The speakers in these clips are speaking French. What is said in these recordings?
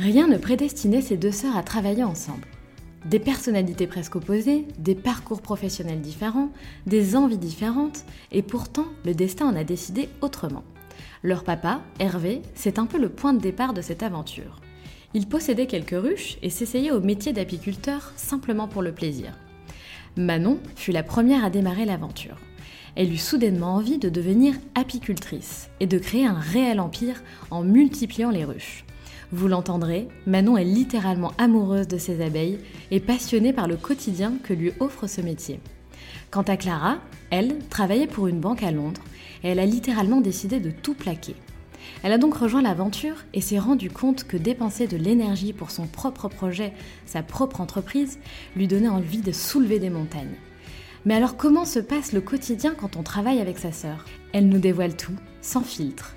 Rien ne prédestinait ces deux sœurs à travailler ensemble. Des personnalités presque opposées, des parcours professionnels différents, des envies différentes, et pourtant le destin en a décidé autrement. Leur papa, Hervé, c'est un peu le point de départ de cette aventure. Il possédait quelques ruches et s'essayait au métier d'apiculteur simplement pour le plaisir. Manon fut la première à démarrer l'aventure elle eut soudainement envie de devenir apicultrice et de créer un réel empire en multipliant les ruches. Vous l'entendrez, Manon est littéralement amoureuse de ses abeilles et passionnée par le quotidien que lui offre ce métier. Quant à Clara, elle travaillait pour une banque à Londres et elle a littéralement décidé de tout plaquer. Elle a donc rejoint l'aventure et s'est rendue compte que dépenser de l'énergie pour son propre projet, sa propre entreprise, lui donnait envie de soulever des montagnes. Mais alors comment se passe le quotidien quand on travaille avec sa sœur? Elles nous dévoilent tout, sans filtre.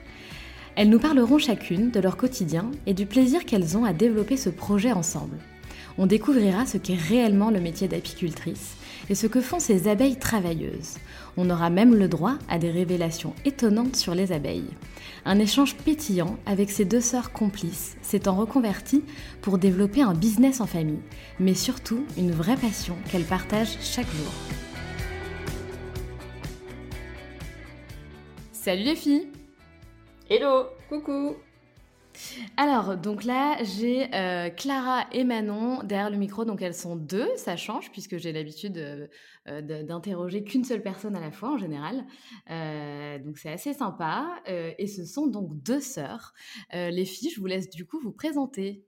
Elles nous parleront chacune de leur quotidien et du plaisir qu'elles ont à développer ce projet ensemble. On découvrira ce qu'est réellement le métier d'apicultrice et ce que font ces abeilles travailleuses. On aura même le droit à des révélations étonnantes sur les abeilles. Un échange pétillant avec ces deux sœurs complices s'étant reconverties pour développer un business en famille, mais surtout une vraie passion qu'elles partagent chaque jour. Salut les filles Hello Coucou alors, donc là, j'ai euh, Clara et Manon derrière le micro, donc elles sont deux, ça change puisque j'ai l'habitude euh, euh, d'interroger qu'une seule personne à la fois en général. donc c'est assez sympa. et ce sont donc deux sœurs. les filles, je vous laisse du coup vous présenter.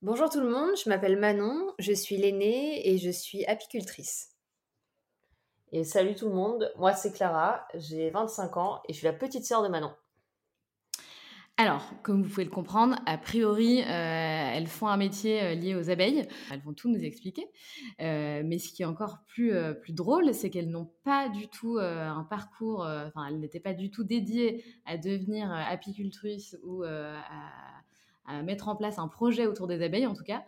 Bonjour tout le monde, je m'appelle Manon, je suis l'aînée et je suis apicultrice. Et salut tout le monde, moi c'est Clara, j'ai 25 ans et je suis la petite sœur de Manon. Alors, comme vous pouvez le comprendre, a priori, euh, elles font un métier euh, lié aux abeilles. Elles vont tout nous expliquer. Euh, mais ce qui est encore plus, drôle, c'est qu'elles n'ont pas du tout un parcours, enfin, elles n'étaient pas du tout dédiées à devenir apicultrice ou à, à, mettre en place un projet autour des abeilles, en tout cas.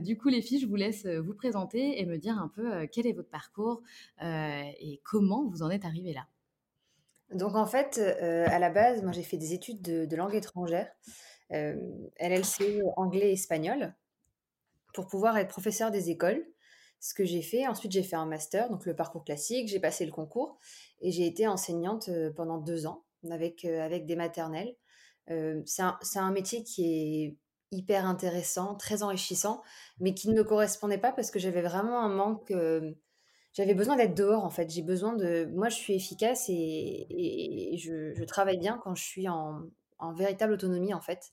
du coup, les filles, je vous laisse vous présenter et me dire un peu quel est votre parcours et comment vous en êtes arrivées là. Donc en fait, euh, à la base, moi j'ai fait des études de, langue étrangère, euh, LLC anglais et espagnol, pour pouvoir être professeur des écoles. Ce que j'ai fait, ensuite j'ai fait un master, donc le parcours classique, j'ai passé le concours et j'ai été enseignante euh, pendant deux ans avec, avec des maternelles. c'est un, un, métier qui est hyper intéressant, très enrichissant, mais qui ne me correspondait pas parce que j'avais vraiment un manque j'avais besoin d'être dehors en fait. J'ai besoin de. Moi, je suis efficace et, je, travaille bien quand je suis en, véritable autonomie en fait.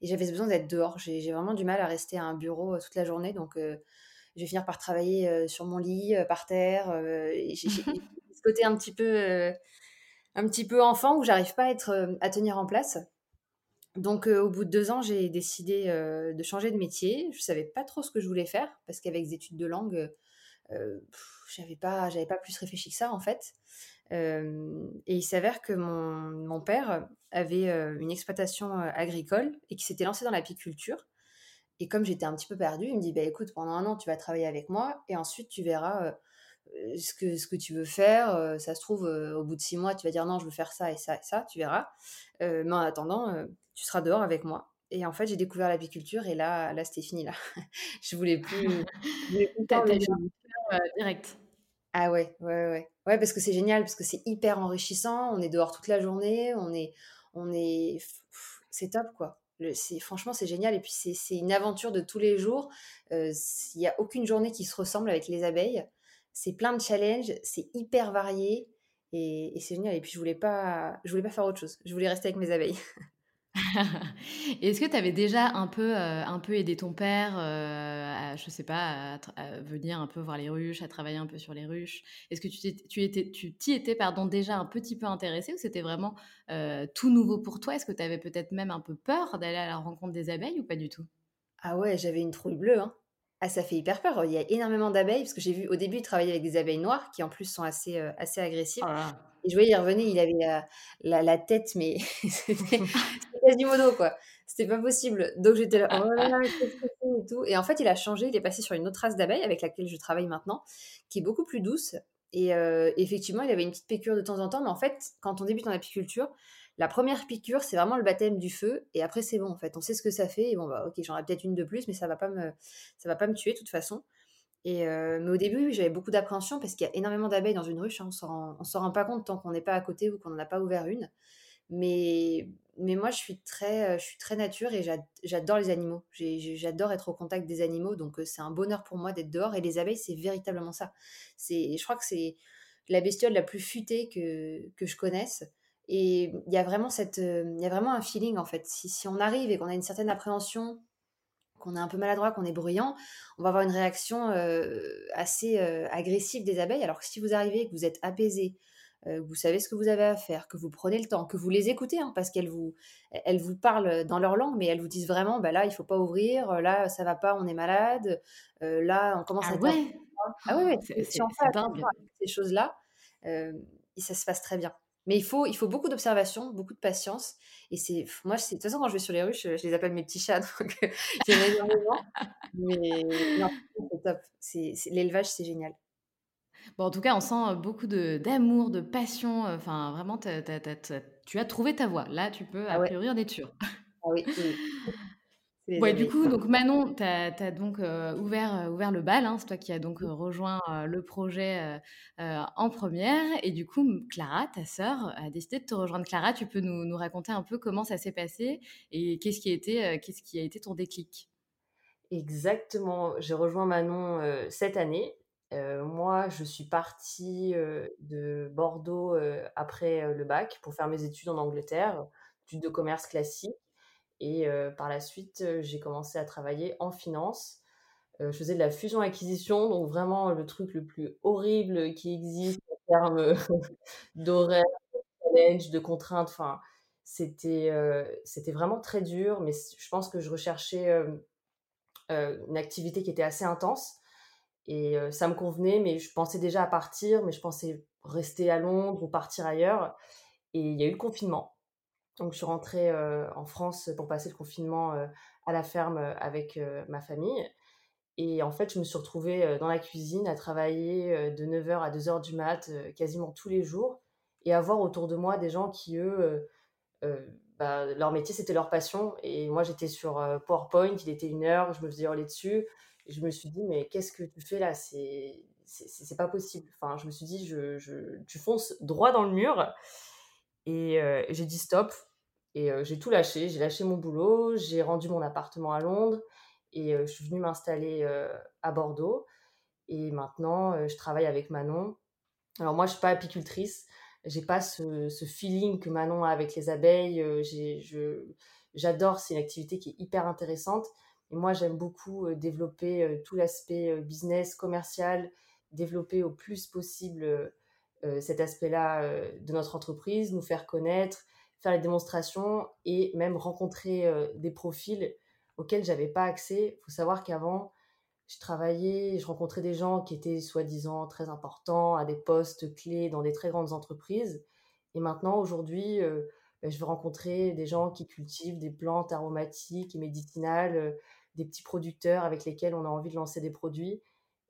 Et j'avais besoin d'être dehors. J'ai vraiment du mal à rester à un bureau euh, toute la journée. Donc, euh, je vais finir par travailler euh, sur mon lit, par terre. J'ai ce côté un petit peu, un petit peu enfant où j'arrive pas à, être, à tenir en place. Donc, au bout de deux ans, j'ai décidé de changer de métier. Je savais pas trop ce que je voulais faire parce qu'avec des études de langue, j'avais pas, j'avais pas plus réfléchi que ça en fait. et il s'avère que mon, mon, père avait une exploitation agricole et qui s'était lancé dans l'apiculture. Et comme j'étais un petit peu perdue, il me dit bah, écoute, pendant un an, tu vas travailler avec moi et ensuite tu verras ce, que, ce que tu veux faire. ça se trouve, au bout de six mois, tu vas dire non, je veux faire ça et ça et ça, tu verras. mais en attendant, tu seras dehors avec moi. Et en fait, j'ai découvert l'apiculture et là, là c'était fini. Là. je voulais plus. je voulais plus direct. Ah ouais, ouais, ouais. Ouais, parce que c'est génial, parce que c'est hyper enrichissant. On est dehors toute la journée. On est. On est... C'est top, quoi. Le, franchement, c'est génial. Et puis, c'est une aventure de tous les jours. Il n'y a aucune journée qui se ressemble avec les abeilles. C'est plein de challenges. C'est hyper varié. Et, et c'est génial. Et puis, je voulais pas, je voulais pas faire autre chose. Je voulais rester avec mes abeilles. Est-ce que tu avais déjà un peu, euh, un peu aidé ton père, euh, à, je sais pas, à, venir un peu voir les ruches, à travailler un peu sur les ruches? Est-ce que tu t'y tu étais, tu étais pardon, déjà un petit peu intéressé ou c'était vraiment euh, tout nouveau pour toi? Est-ce que tu avais peut-être même un peu peur d'aller à la rencontre des abeilles ou pas du tout? Ah ouais, j'avais une trouille bleue. Hein. Ah, ça fait hyper peur. Il y a énormément d'abeilles parce que j'ai vu au début travailler avec des abeilles noires qui en plus sont assez, assez agressives. Oh et je voyais, il revenait, il avait la, la, tête, mais Quasimodo, quoi. C'était pas possible. Donc j'étais là, oh là là, qu'est-ce que c'est et tout. Et en fait, il a changé, il est passé sur une autre race d'abeille avec laquelle je travaille maintenant, qui est beaucoup plus douce. Et euh, effectivement, il avait une petite piqûre de temps en temps, mais en fait, quand on débute en apiculture, la première piqûre, c'est vraiment le baptême du feu, et après c'est bon en fait, on sait ce que ça fait, et bon bah ok, j'en ai peut-être une de plus, mais ça va pas me, ça va pas me tuer de toute façon. Et euh, mais au début, j'avais beaucoup d'appréhension parce qu'il y a énormément d'abeilles dans une ruche, hein, on ne s'en rend pas compte tant qu'on n'est pas à côté ou qu'on n'en a pas ouvert une. Mais, mais moi, je suis très, je suis très nature et j'adore les animaux. J'adore être au contact des animaux, donc c'est un bonheur pour moi d'être dehors. Et les abeilles, c'est véritablement ça. Je crois que c'est la bestiole la plus futée que, que je connaisse. Et il y a vraiment cette, il y a vraiment un feeling en fait. Si, si on arrive et qu'on a une certaine appréhension, qu'on est un peu maladroit, qu'on est bruyant, on va avoir une réaction assez agressive des abeilles. Alors que si vous arrivez, que vous êtes apaisé, euh, vous savez ce que vous avez à faire, que vous prenez le temps, que vous les écoutez, hein, parce qu'elles vous, elles vous parlent dans leur langue, mais elles vous disent vraiment, bah là, il faut pas ouvrir, là, ça va pas, on est malade, euh, là, on commence ah à... Ouais. Ah ouais, c'est, si on fait ces choses-là, euh, ça se passe très bien. Mais il faut, il faut beaucoup d'observation, beaucoup de patience. Et c'est, moi, de toute façon, quand je vais sur les ruches, je, les appelle mes petits chats, donc énormément. Mais non, c'est top. C'est, l'élevage, c'est génial. Bon, en tout cas, on sent beaucoup d'amour, de, passion. Enfin, vraiment, tu as trouvé ta voie. Là, tu peux, a ah priori, en être sûr. Ah oui, Ouais, du coup, donc Manon, tu as, donc ouvert, ouvert le bal. Hein, c'est toi qui as donc rejoint le projet en première. Et du coup, Clara, ta sœur, a décidé de te rejoindre. Clara, tu peux nous, nous raconter un peu comment ça s'est passé et qu'est-ce qui, qu'est-ce qui a été ton déclic? Exactement. J'ai rejoint Manon cette année moi, je suis partie de Bordeaux après le bac pour faire mes études en Angleterre, études de commerce classique. Et par la suite, j'ai commencé à travailler en finance. je faisais de la fusion-acquisition, donc vraiment le truc le plus horrible qui existe en termes d'horaire, de challenge, de contraintes. Enfin, c'était c'était vraiment très dur, mais je pense que je recherchais une activité qui était assez intense. Et ça me convenait, mais je pensais déjà à partir, mais je pensais rester à Londres ou partir ailleurs. Et il y a eu le confinement. Donc je suis rentrée en France pour passer le confinement à la ferme avec ma famille. Et en fait, je me suis retrouvée dans la cuisine à travailler de 9h à 2h du mat quasiment tous les jours et à voir autour de moi des gens qui, eux, bah, leur métier, c'était leur passion. Et moi, j'étais sur PowerPoint, il était une heure, je me faisais hurler dessus. Je me suis dit, mais qu'est-ce que tu fais là? C'est c'est pas possible. Enfin, je me suis dit, je, je, tu fonces droit dans le mur. Et euh, j'ai dit stop. Et euh, j'ai tout lâché. J'ai lâché mon boulot. J'ai rendu mon appartement à Londres. Et euh, je suis venue m'installer à Bordeaux. Et maintenant, je travaille avec Manon. Alors moi, je suis pas apicultrice. J'ai pas ce, ce, feeling que Manon a avec les abeilles. J'adore. C'est une activité qui est hyper intéressante. Et moi, j'aime beaucoup développer tout l'aspect business, commercial, développer au plus possible cet aspect-là de notre entreprise, nous faire connaître, faire les démonstrations et même rencontrer des profils auxquels j'avais pas accès. Il faut savoir qu'avant, je travaillais, je rencontrais des gens qui étaient soi-disant très importants, à des postes clés dans des très grandes entreprises. Et maintenant, aujourd'hui, bah, je veux rencontrer des gens qui cultivent des plantes aromatiques et médicinales, des petits producteurs avec lesquels on a envie de lancer des produits.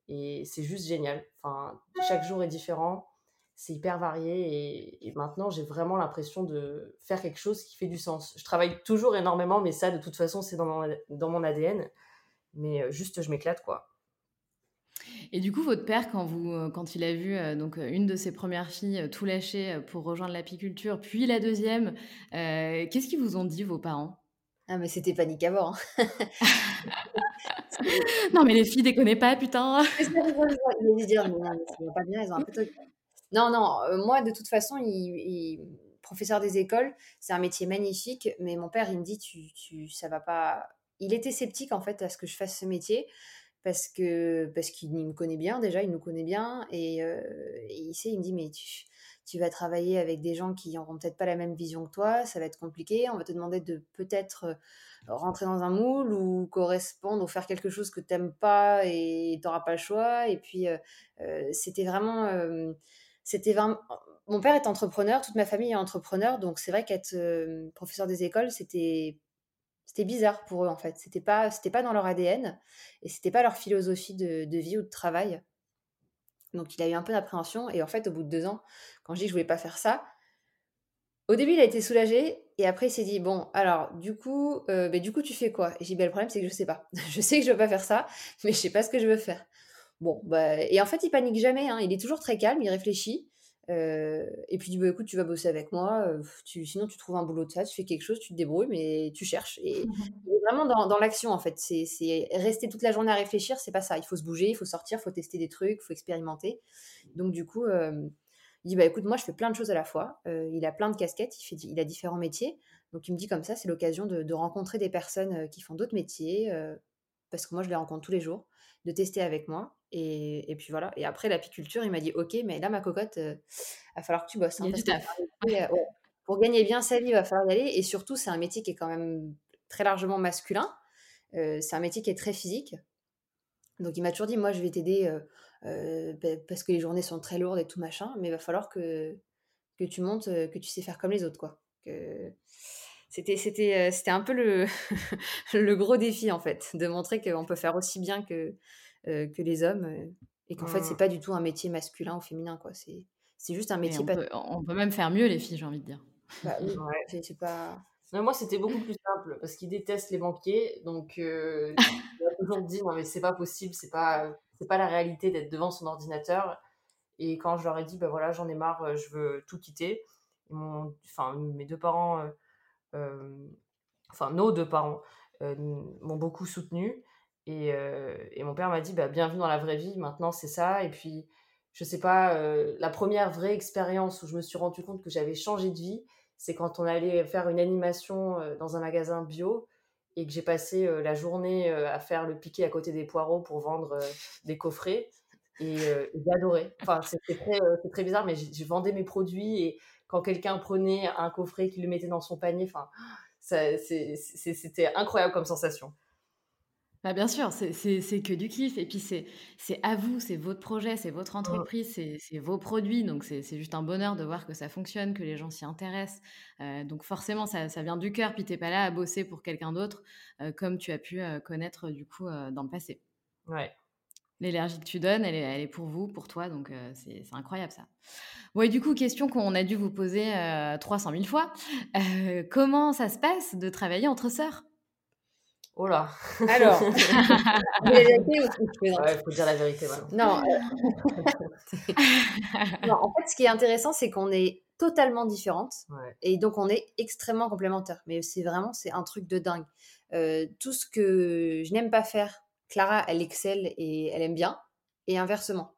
Et c'est juste génial. Enfin, chaque jour est différent, c'est hyper varié. Et, maintenant, j'ai vraiment l'impression de faire quelque chose qui fait du sens. Je travaille toujours énormément, mais ça, de toute façon, c'est dans mon, ADN. Mais euh, juste, je m'éclate, quoi. Et du coup, votre père, quand, vous, euh, quand il a vu euh, donc une de ses premières filles tout lâcher pour rejoindre l'apiculture, puis la deuxième, qu'est-ce qu'ils vous ont dit, vos parents? Ah, mais c'était panique avant. Hein. non, mais les filles déconnaient pas, putain. non, non, moi, de toute façon, il, professeur des écoles, c'est un métier magnifique, mais mon père, il me dit, tu, tu, ça va pas. Il était sceptique, en fait, à ce que je fasse ce métier parce que parce qu'il me connaît bien déjà, il nous connaît bien et, il sait, il me dit mais tu, tu vas travailler avec des gens qui n'auront peut-être pas la même vision que toi, ça va être compliqué, on va te demander de peut-être rentrer dans un moule ou correspondre ou faire quelque chose que tu n'aimes pas et tu n'auras pas le choix. Et puis, c'était vraiment... c'était vraiment... Mon père est entrepreneur, toute ma famille est entrepreneur, donc c'est vrai qu'être professeur des écoles, c'était c'était bizarre pour eux en fait. C'était pas c'était pas dans leur ADN et c'était pas leur philosophie de, vie ou de travail. Donc il a eu un peu d'appréhension et en fait au bout de deux ans, quand je dis que je voulais pas faire ça, au début il a été soulagé et après il s'est dit bon alors du coup euh, ben, du coup tu fais quoi? Et j'ai dit ben, le problème c'est que je sais pas. je sais que je veux pas faire ça, mais je sais pas ce que je veux faire. Bon bah et en fait il panique jamais. Hein. il est toujours très calme, il réfléchit. Euh, et puis, bah, écoute, tu vas bosser avec moi. Euh, tu, sinon, tu trouves un boulot de ça, tu fais quelque chose, tu te débrouilles, mais tu cherches. Et mmh vraiment dans, dans l'action, en fait. C'est rester toute la journée à réfléchir, c'est pas ça. Il faut se bouger, il faut sortir, il faut tester des trucs, il faut expérimenter. Donc, du coup, euh, il dit bah, écoute, moi, je fais plein de choses à la fois. il a plein de casquettes, il, fait, il a différents métiers. Donc, il me dit comme ça, c'est l'occasion de, de, rencontrer des personnes qui font d'autres métiers, parce que moi, je les rencontre tous les jours, de tester avec moi. Et, puis voilà. Et après, l'apiculture, il m'a dit Ok, mais là, ma cocotte, il va falloir que tu bosses. Hein, pour gagner bien sa vie, il va falloir y aller. Et surtout, c'est un métier qui est quand même très largement masculin. c'est un métier qui est très physique. Donc, il m'a toujours dit Moi, je vais t'aider parce que les journées sont très lourdes et tout machin, mais il va falloir que, que tu montes, que tu sais faire comme les autres. quoi. Que c'était c'était c'était un peu le le gros défi en fait de montrer qu'on peut faire aussi bien que euh, que les hommes et qu'en fait c'est mmh. pas du tout un métier masculin ou féminin quoi. C'est c'est juste un métier on, peut, on, peut, même faire mieux les filles j'ai envie de dire. Bah, c'est pas moi c'était beaucoup plus simple parce qu'ils détestent les banquiers donc euh, toujours dit non mais c'est pas possible c'est pas c'est pas la réalité d'être devant son ordinateur. Et quand je leur ai dit bah voilà j'en ai marre je veux tout quitter mon enfin mes deux parents enfin nos deux parents m'ont beaucoup soutenu et, euh, et mon père m'a dit, bah, bienvenue dans la vraie vie, maintenant c'est ça. Et puis, je sais pas, euh, la première vraie expérience où je me suis rendu compte que j'avais changé de vie, c'est quand on allait faire une animation euh, dans un magasin bio et que j'ai passé la journée à faire le piqué à côté des poireaux pour vendre des coffrets. Et j'ai adoré. Enfin, c'était très, très bizarre, mais j'ai vendais mes produits et quand quelqu'un prenait un coffret, qu'il le mettait dans son panier, c'était incroyable comme sensation. Bah, bien sûr, c'est que du kiff. Et puis, c'est à vous, c'est votre projet, c'est votre entreprise, c'est vos produits. Donc, c'est juste un bonheur de voir que ça fonctionne, que les gens s'y intéressent. Euh, donc, forcément, ça, ça vient du cœur. Puis, t'es pas là à bosser pour quelqu'un d'autre, euh, comme tu as pu euh, connaître du coup dans le passé. Ouais. L'énergie que tu donnes, elle est, elle est, pour vous, pour toi. Donc, c'est incroyable ça. Bon, et du coup, question qu'on a dû vous poser 300 000 fois. comment ça se passe de travailler entre sœurs? Oh là Alors, il faut dire la vérité. Non, euh, non, en fait, ce qui est intéressant, c'est qu'on est totalement différentes et donc on est extrêmement complémentaires. Mais c'est vraiment, c'est un truc de dingue. Euh, tout ce que je n'aime pas faire, Clara, elle excelle et elle aime bien, et inversement.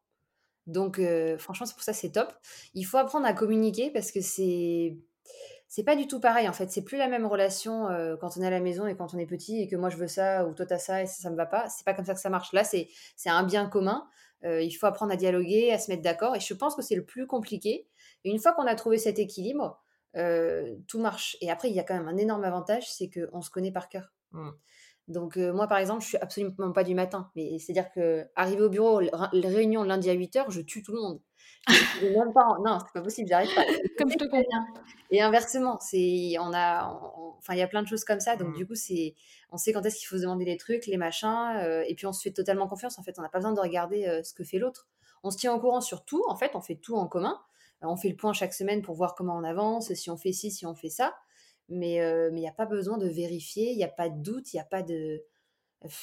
Donc, euh, franchement, c'est pour ça c'est top. Il faut apprendre à communiquer parce que c'est c'est pas du tout pareil en fait. C'est plus la même relation euh, quand on est à la maison et quand on est petit et que moi je veux ça ou toi t'as ça et ça, ça me va pas. C'est pas comme ça que ça marche. Là, c'est un bien commun. Euh, il faut apprendre à dialoguer, à se mettre d'accord et je pense que c'est le plus compliqué. Et une fois qu'on a trouvé cet équilibre, euh, tout marche. Et après, il y a quand même un énorme avantage, c'est qu'on se connaît par cœur. Mmh. Donc, moi, par exemple, je suis absolument pas du matin. Mais c'est-à-dire que arriver au bureau, les réunions lundi à 8h, je tue tout le monde. Même pas, non, c'est pas possible, j'arrive pas. Comme je te conviens. Et inversement, c'est, on a, enfin, il y a plein de choses comme ça. Donc, mmh. du coup, c'est, on sait quand est-ce qu'il faut se demander les trucs, les machins, et puis on se fait totalement confiance. En fait, on n'a pas besoin de regarder ce que fait l'autre. On se tient au courant sur tout. En fait, on fait tout en commun. On fait le point chaque semaine pour voir comment on avance, si on fait ci, si on fait ça mais il n'y a pas besoin de vérifier, il n'y a pas de doute, il n'y a pas de.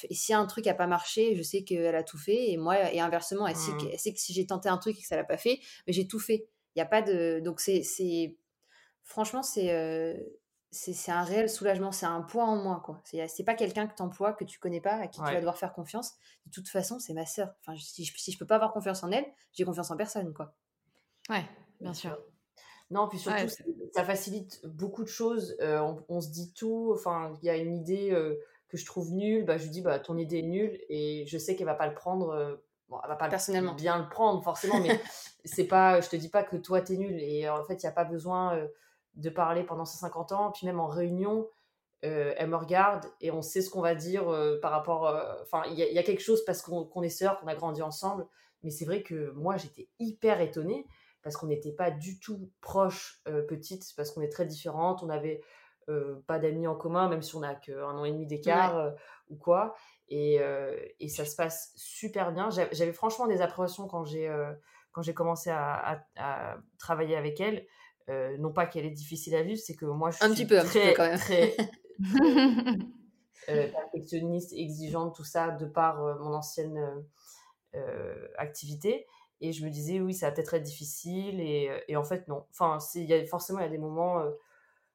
Et si un truc n'a pas marché, je sais qu'elle a tout fait, et moi, et inversement, elle, sait, que, sait que si j'ai tenté un truc et que ça l'a pas fait, mais j'ai tout fait. Il n'y a pas de. Donc, c'est. Franchement, c'est. c'est un réel soulagement, c'est un poids en moins. quoi. C'est pas quelqu'un que tu emploies, que tu connais pas, à qui tu vas devoir faire confiance. De toute façon, c'est ma sœur. Enfin, si je, si je peux pas avoir confiance en elle, j'ai confiance en personne. quoi. Ouais, bien sûr. Non, puis surtout, ça facilite beaucoup de choses. on, se dit tout. Enfin, il y a une idée que je trouve nulle. Bah, je lui dis, bah, ton idée est nulle. Et je sais qu'elle va pas le prendre. bon, elle va pas Personnellement. bien le prendre, forcément. Mais c'est pas, je te dis pas que toi, tu es nul. Et en fait, il n'y a pas besoin de parler pendant ces 50 ans. Puis même en réunion, elle me regarde et on sait ce qu'on va dire par rapport. Enfin, il y, a quelque chose parce qu'on est sœurs, qu'on a grandi ensemble. Mais c'est vrai que moi, j'étais hyper étonnée parce qu'on n'était pas du tout proches euh, petites, parce qu'on est très différentes, on n'avait euh, pas d'amis en commun, même si on n'a qu'un an et demi d'écart euh, ou quoi. Et, et, ça se passe super bien. J'avais franchement des appréhensions quand j'ai quand j'ai commencé à, à, travailler avec elle. non pas qu'elle est difficile à vivre, c'est que moi je suis un petit peu, très, quand même. très perfectionniste, exigeante, tout ça, de par mon ancienne activité. Et je me disais, oui, ça va peut-être être difficile. Et, euh, et en fait, non. Enfin, y a, forcément, il y a des moments.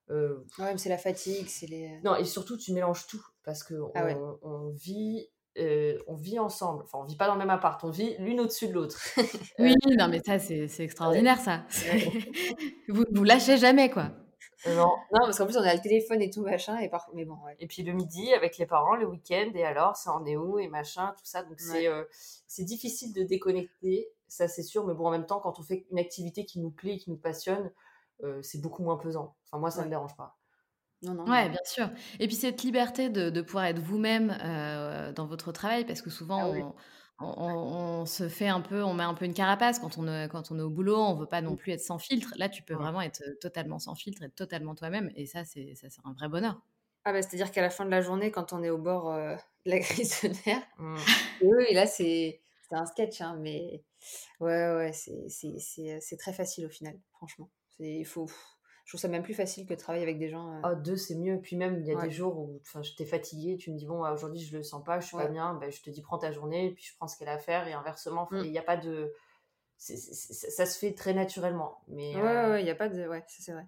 Euh, euh ouais, mais c'est la fatigue, c'est les. Non, et surtout, tu mélanges tout. Parce qu'on ah on vit. on vit ensemble, enfin on vit pas dans le même appart, on vit l'une au-dessus de l'autre. oui, non mais ça c'est extraordinaire ça. vous vous lâchez jamais quoi. Non, non parce qu'en plus on a le téléphone et tout machin et par... mais bon. Ouais. Et puis le midi avec les parents, le week-end et alors ça en est où et machin tout ça donc c'est c'est difficile de déconnecter ça c'est sûr, mais bon, en même temps, quand on fait une activité qui nous plaît, qui nous passionne, euh, c'est beaucoup moins pesant. Enfin, moi, ça ne me dérange pas. Non, non, ouais, bien sûr. Et puis cette liberté de, de pouvoir être vous-même euh, dans votre travail, parce que souvent ah on, se fait un peu, on met un peu une carapace quand on est, quand on est au boulot, on veut pas non mmh. plus être sans filtre. Là, tu peux vraiment être totalement sans filtre, être totalement toi-même, et ça, c'est ça, c'est un vrai bonheur. Ah bah, c'est-à-dire qu'à la fin de la journée, quand on est au bord euh, de la crise de nerfs, mmh. oui, là, c'est un sketch, hein, mais Ouais, ouais, c'est très facile au final, franchement. Il faut, je trouve ça même plus facile que de travailler avec des gens. Oh, deux, c'est mieux. Puis même, il y a des jours où je t'ai fatigué, tu me dis, bon, aujourd'hui, je le sens pas, je suis pas bien, ben, je te dis, prends ta journée, puis je prends ce qu'elle a à faire, et inversement, mmh. il n'y a pas de. ça se fait très naturellement. Mais, ouais, ouais, il n'y a pas de. Ouais, c'est vrai.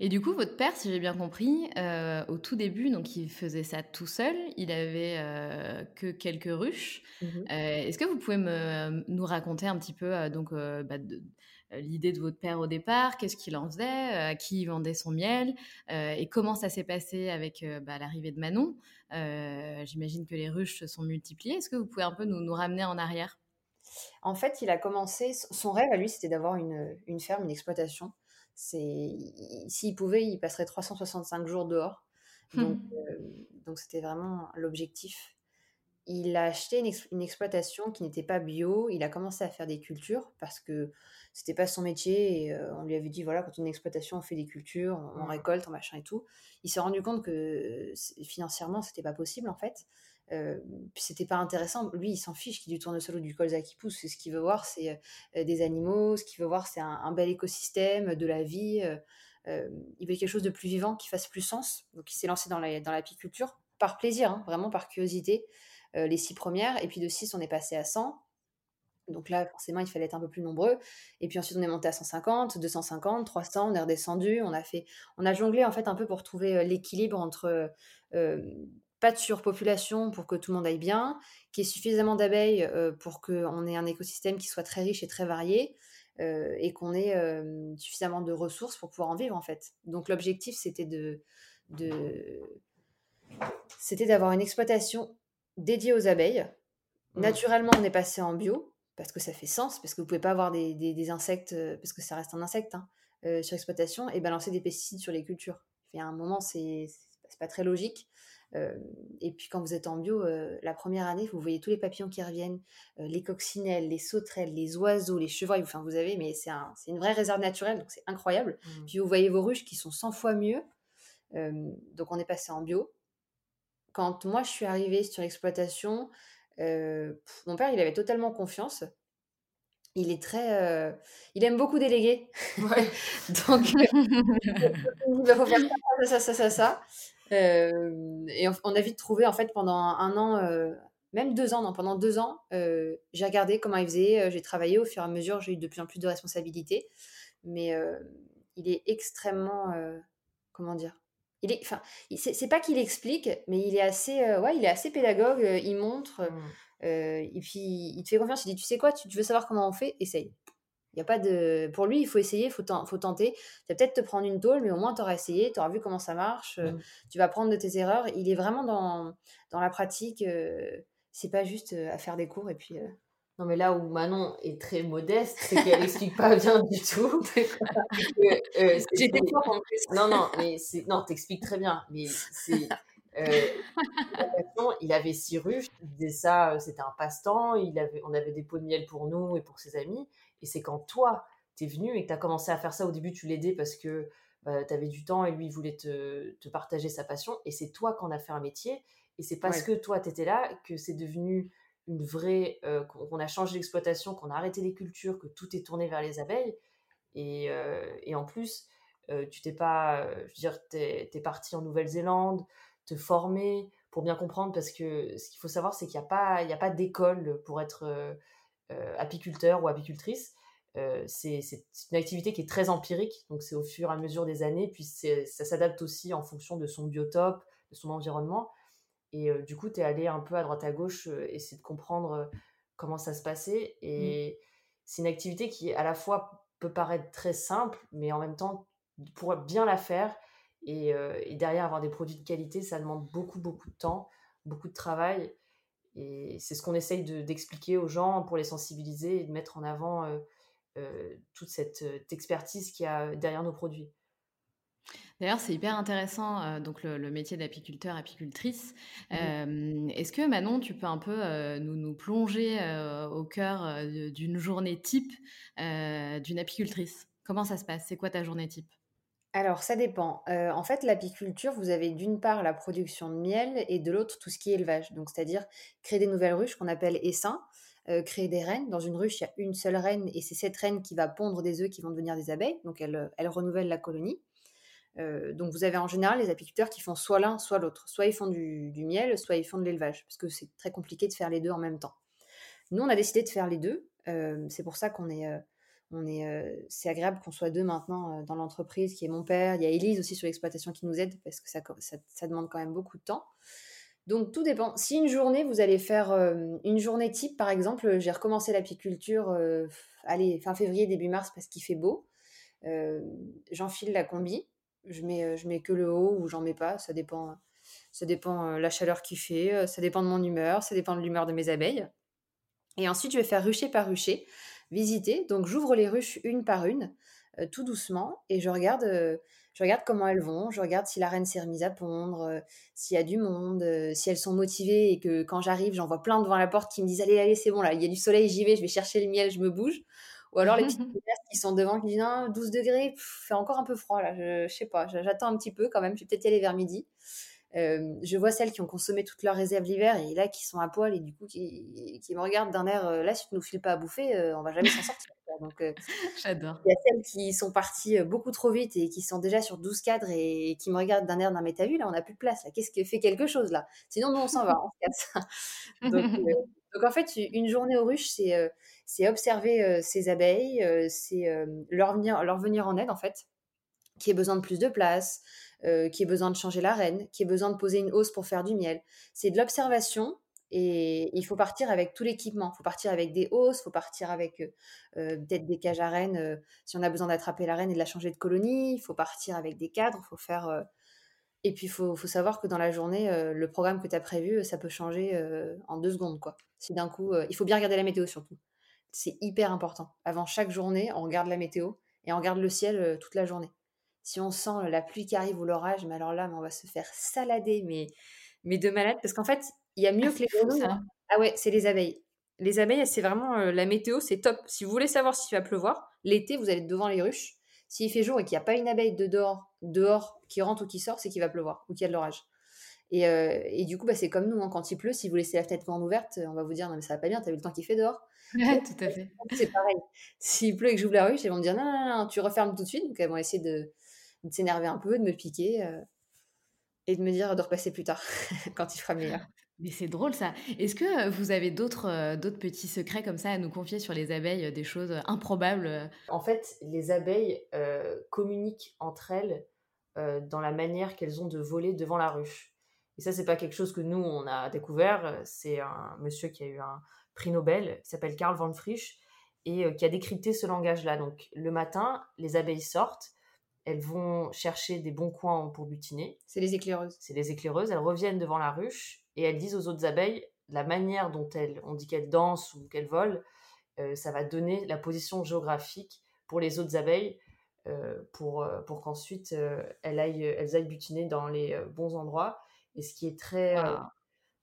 Et du coup, votre père, si j'ai bien compris, euh, au tout début, donc il faisait ça tout seul. Il avait euh, que quelques ruches. Mmh euh, est-ce que vous pouvez me, nous raconter un petit peu donc bah, l'idée de votre père au départ Qu'est-ce qu'il en faisait À qui il vendait son miel Et comment ça s'est passé avec bah, l'arrivée de Manon J'imagine que les ruches se sont multipliées. Est-ce que vous pouvez un peu nous, nous ramener en arrière? En fait, il a commencé. Son rêve à lui, c'était d'avoir une, une ferme, une exploitation s'il pouvait, il passerait 365 jours dehors. Donc, euh, donc c'était vraiment l'objectif. Il a acheté une, exploitation qui n'était pas bio. Il a commencé à faire des cultures parce que c'était pas son métier. Et euh, on lui avait dit voilà, quand on a une exploitation, on fait des cultures, on, hmm. récolte, on machin et tout. Il s'est rendu compte que financièrement, c'était pas possible en fait. Euh, c'était pas intéressant. Lui, il s'en fiche qu'il y ait du tournesol ou du colza qui pousse. Ce qu'il veut voir, c'est euh, des animaux. Ce qu'il veut voir, c'est un, bel écosystème, de la vie. Euh, il veut quelque chose de plus vivant, qui fasse plus sens. Donc, il s'est lancé dans l'apiculture par plaisir, hein, vraiment par curiosité. Les six premières. Et puis de six, on est passé à 100. Donc là, forcément, il fallait être un peu plus nombreux. Et puis ensuite, on est monté à 150, 250, 300, on est redescendu. On a, fait, on a jonglé en fait un peu pour trouver l'équilibre entre pas de surpopulation pour que tout le monde aille bien, qu'il y ait suffisamment d'abeilles euh, pour qu'on ait un écosystème qui soit très riche et très varié, euh, et qu'on ait euh, suffisamment de ressources pour pouvoir en vivre en fait. Donc l'objectif c'était de... c'était d'avoir une exploitation dédiée aux abeilles. Mmh. Naturellement, on est passé en bio parce que ça fait sens, parce que vous pouvez pas avoir des, des, insectes, parce que ça reste un insecte hein, sur exploitation, et balancer des pesticides sur les cultures. Il y a un moment, c'est pas très logique. et puis quand vous êtes en bio, la première année, vous voyez tous les papillons qui reviennent, les coccinelles, les sauterelles, les oiseaux, les chevreuils. Enfin, vous avez, mais c'est un, une vraie réserve naturelle, donc c'est incroyable. Mmh. Puis vous voyez vos ruches qui sont 100 fois mieux. donc on est passé en bio. Quand moi je suis arrivée sur l'exploitation, mon père il avait totalement confiance il est très. il aime beaucoup déléguer. Donc, il faut faire ça, ça, ça, ça, ça. et on, a vite trouvé, en fait, pendant un an, même deux ans, non, pendant deux ans, j'ai regardé comment il faisait, j'ai travaillé au fur et à mesure, j'ai eu de plus en plus de responsabilités. Mais il est extrêmement. comment dire il est, enfin, c'est pas qu'il explique, mais il est assez, ouais, il est assez pédagogue. il montre, mmh. Euh, et puis, il te fait confiance, il dit, tu sais quoi, tu, veux savoir comment on fait, essaye. Il y a pas de... Pour lui, il faut essayer, il faut, faut tenter. Tu vas peut-être te prendre une tôle, mais au moins, tu auras essayé, tu auras vu comment ça marche, euh, mmh. tu vas apprendre de tes erreurs. Il est vraiment dans, dans la pratique, euh, c'est pas juste à faire des cours et puis... Non, mais là où Manon est très modeste, c'est qu'elle explique pas bien du tout. J'étais en plus. Non, non, mais non, t'expliques très bien, mais c'est euh, il avait six ruches, il disait ça, euh, c'était un passe-temps, avait, on avait des pots de miel pour nous et pour ses amis. Et c'est quand toi, tu es venu et que tu as commencé à faire ça, au début, tu l'aidais parce que bah, tu avais du temps et lui, il voulait te, te partager sa passion. Et c'est toi qu'on a fait un métier. Et c'est parce que toi, tu étais là que c'est devenu une vraie. Euh, qu'on a changé l'exploitation, qu'on a arrêté les cultures, que tout est tourné vers les abeilles. Et, et en plus, tu t'es pas. je veux dire, tu es, parti en Nouvelle-Zélande te former pour bien comprendre parce que ce qu'il faut savoir c'est qu'il n'y a pas, il y a pas d'école pour être euh, euh, apiculteur ou apicultrice. Euh, c'est une activité qui est très empirique, donc c'est au fur et à mesure des années, puis ça s'adapte aussi en fonction de son biotope, de son environnement. Et du coup, tu es allé un peu à droite à gauche, essayer de comprendre comment ça se passait. Et mmh. c'est une activité qui, à la fois, peut paraître très simple, mais en même temps, pour bien la faire, euh, et, derrière, avoir des produits de qualité, ça demande beaucoup, beaucoup de temps, beaucoup de travail. Et c'est ce qu'on essaye d'expliquer aux gens pour les sensibiliser et de mettre en avant euh, euh, toute cette expertise qu'il y a derrière nos produits. D'ailleurs, c'est hyper intéressant, donc le, métier d'apiculteur, apicultrice. Mmh est-ce que Manon, tu peux un peu nous, nous, plonger au cœur d'une journée type d'une apicultrice? Comment ça se passe? C'est quoi ta journée type? Alors, ça dépend. en fait, l'apiculture, vous avez d'une part la production de miel et de l'autre tout ce qui est élevage. Donc, c'est-à-dire créer des nouvelles ruches qu'on appelle essaims, créer des reines. Dans une ruche, il y a une seule reine et c'est cette reine qui va pondre des œufs qui vont devenir des abeilles. Donc, elle, elle renouvelle la colonie. Donc, vous avez en général les apiculteurs qui font soit l'un, soit l'autre. Soit ils font du, miel, soit ils font de l'élevage, parce que c'est très compliqué de faire les deux en même temps. Nous, on a décidé de faire les deux. c'est pour ça qu'on est est, c'est agréable qu'on soit deux maintenant dans l'entreprise, qui est mon père. Il y a Elise aussi sur l'exploitation qui nous aide parce que ça, demande quand même beaucoup de temps. Donc tout dépend. Si une journée, vous allez faire une journée type, par exemple, j'ai recommencé l'apiculture, fin février, début mars parce qu'il fait beau. J'enfile la combi. Je mets, je mets que le haut ou j'en mets pas. Ça dépend, ça dépend la chaleur qu'il fait. Ça dépend de mon humeur. Ça dépend de l'humeur de mes abeilles. Et ensuite, je vais faire rucher par rucher visiter. Donc j'ouvre les ruches une par une, euh, tout doucement, et je regarde, euh, je regarde comment elles vont, je regarde si la reine s'est remise à pondre, euh, s'il y a du monde, si elles sont motivées et que quand j'arrive, j'en vois plein devant la porte qui me disent allez, allez, c'est bon là, il y a du soleil, j'y vais, je vais chercher le miel, je me bouge. Ou alors les petites qui sont devant qui disent non, 12 degrés, fait encore un peu froid là, je, je sais pas, j'attends un petit peu quand même, je vais peut-être y aller vers midi. Je vois celles qui ont consommé toute leur réserve l'hiver et là qui sont à poil et du coup qui, qui me regardent d'un air là si tu nous files pas à bouffer on va jamais s'en sortir donc j'adore. il y a celles qui sont parties beaucoup trop vite et qui sont déjà sur 12 cadres et, qui me regardent d'un air d'un mais t'as vu là on n'a plus de place là qu'est-ce qui fait quelque chose là? Sinon nous on s'en va on se casse. Donc, donc, en fait une journée aux ruches c'est c'est observer ces abeilles c'est leur venir leur venir en aide en fait qui ait besoin de plus de place euh, qui ait besoin de changer la reine, qui ait besoin de poser une hausse pour faire du miel. C'est de l'observation et il faut partir avec tout l'équipement. Il faut partir avec des hausses, il faut partir avec euh, euh, peut-être des cages à reine si on a besoin d'attraper la reine et de la changer de colonie. Il faut partir avec des cadres, il faut faire... Et puis, il faut, savoir que dans la journée, le programme que tu as prévu, ça peut changer en deux secondes. Quoi. Si d'un coup, il faut bien regarder la météo surtout. C'est hyper important. Avant chaque journée, on regarde la météo et on regarde le ciel toute la journée. si on sent la pluie qui arrive ou l'orage, mais alors là, on va se faire salader, mais, mais de malade. Parce qu'en fait, il y a mieux ah, que les grenouilles. Hein. Ah ouais, c'est les abeilles. Les abeilles, c'est vraiment la météo, c'est top. Si vous voulez savoir s'il va pleuvoir, l'été, vous allez devant les ruches. S'il fait jour et qu'il n'y a pas une abeille de dehors, dehors qui rentre ou qui sort, c'est qu'il va pleuvoir ou qu'il y a de l'orage. Et, et, du coup, bah, c'est comme nous, hein, quand il pleut, si vous laissez la fenêtre grande ouverte, on va vous dire non mais ça va pas bien, t'as vu le temps qu'il fait dehors. Ouais, tout à fait. C'est pareil. S'il pleut et que j'ouvre la ruche, elles vont me dire non, non, non, tu refermes tout de suite. Donc elles vont essayer de, de s'énerver un peu, de me piquer et de me dire de repasser plus tard quand il fera meilleur. Mais c'est drôle ça. Est-ce que vous avez d'autres d'autres petits secrets comme ça à nous confier sur les abeilles, des choses improbables En fait, les abeilles communiquent entre elles dans la manière qu'elles ont de voler devant la ruche. Et ça, c'est pas quelque chose que nous on a découvert. C'est un monsieur qui a eu un prix Nobel, qui s'appelle Karl von Frisch, et qui a décrypté ce langage-là. Donc le matin, les abeilles sortent, elles vont chercher des bons coins pour butiner. C'est les éclaireuses. C'est les éclaireuses. Elles reviennent devant la ruche et elles disent aux autres abeilles la manière dont elles, on dit qu'elles dansent ou qu'elles volent, euh, ça va donner la position géographique pour les autres abeilles euh, pour, euh, pour qu'ensuite elles, aillent, elles aillent butiner dans les bons endroits. Et ce qui est très,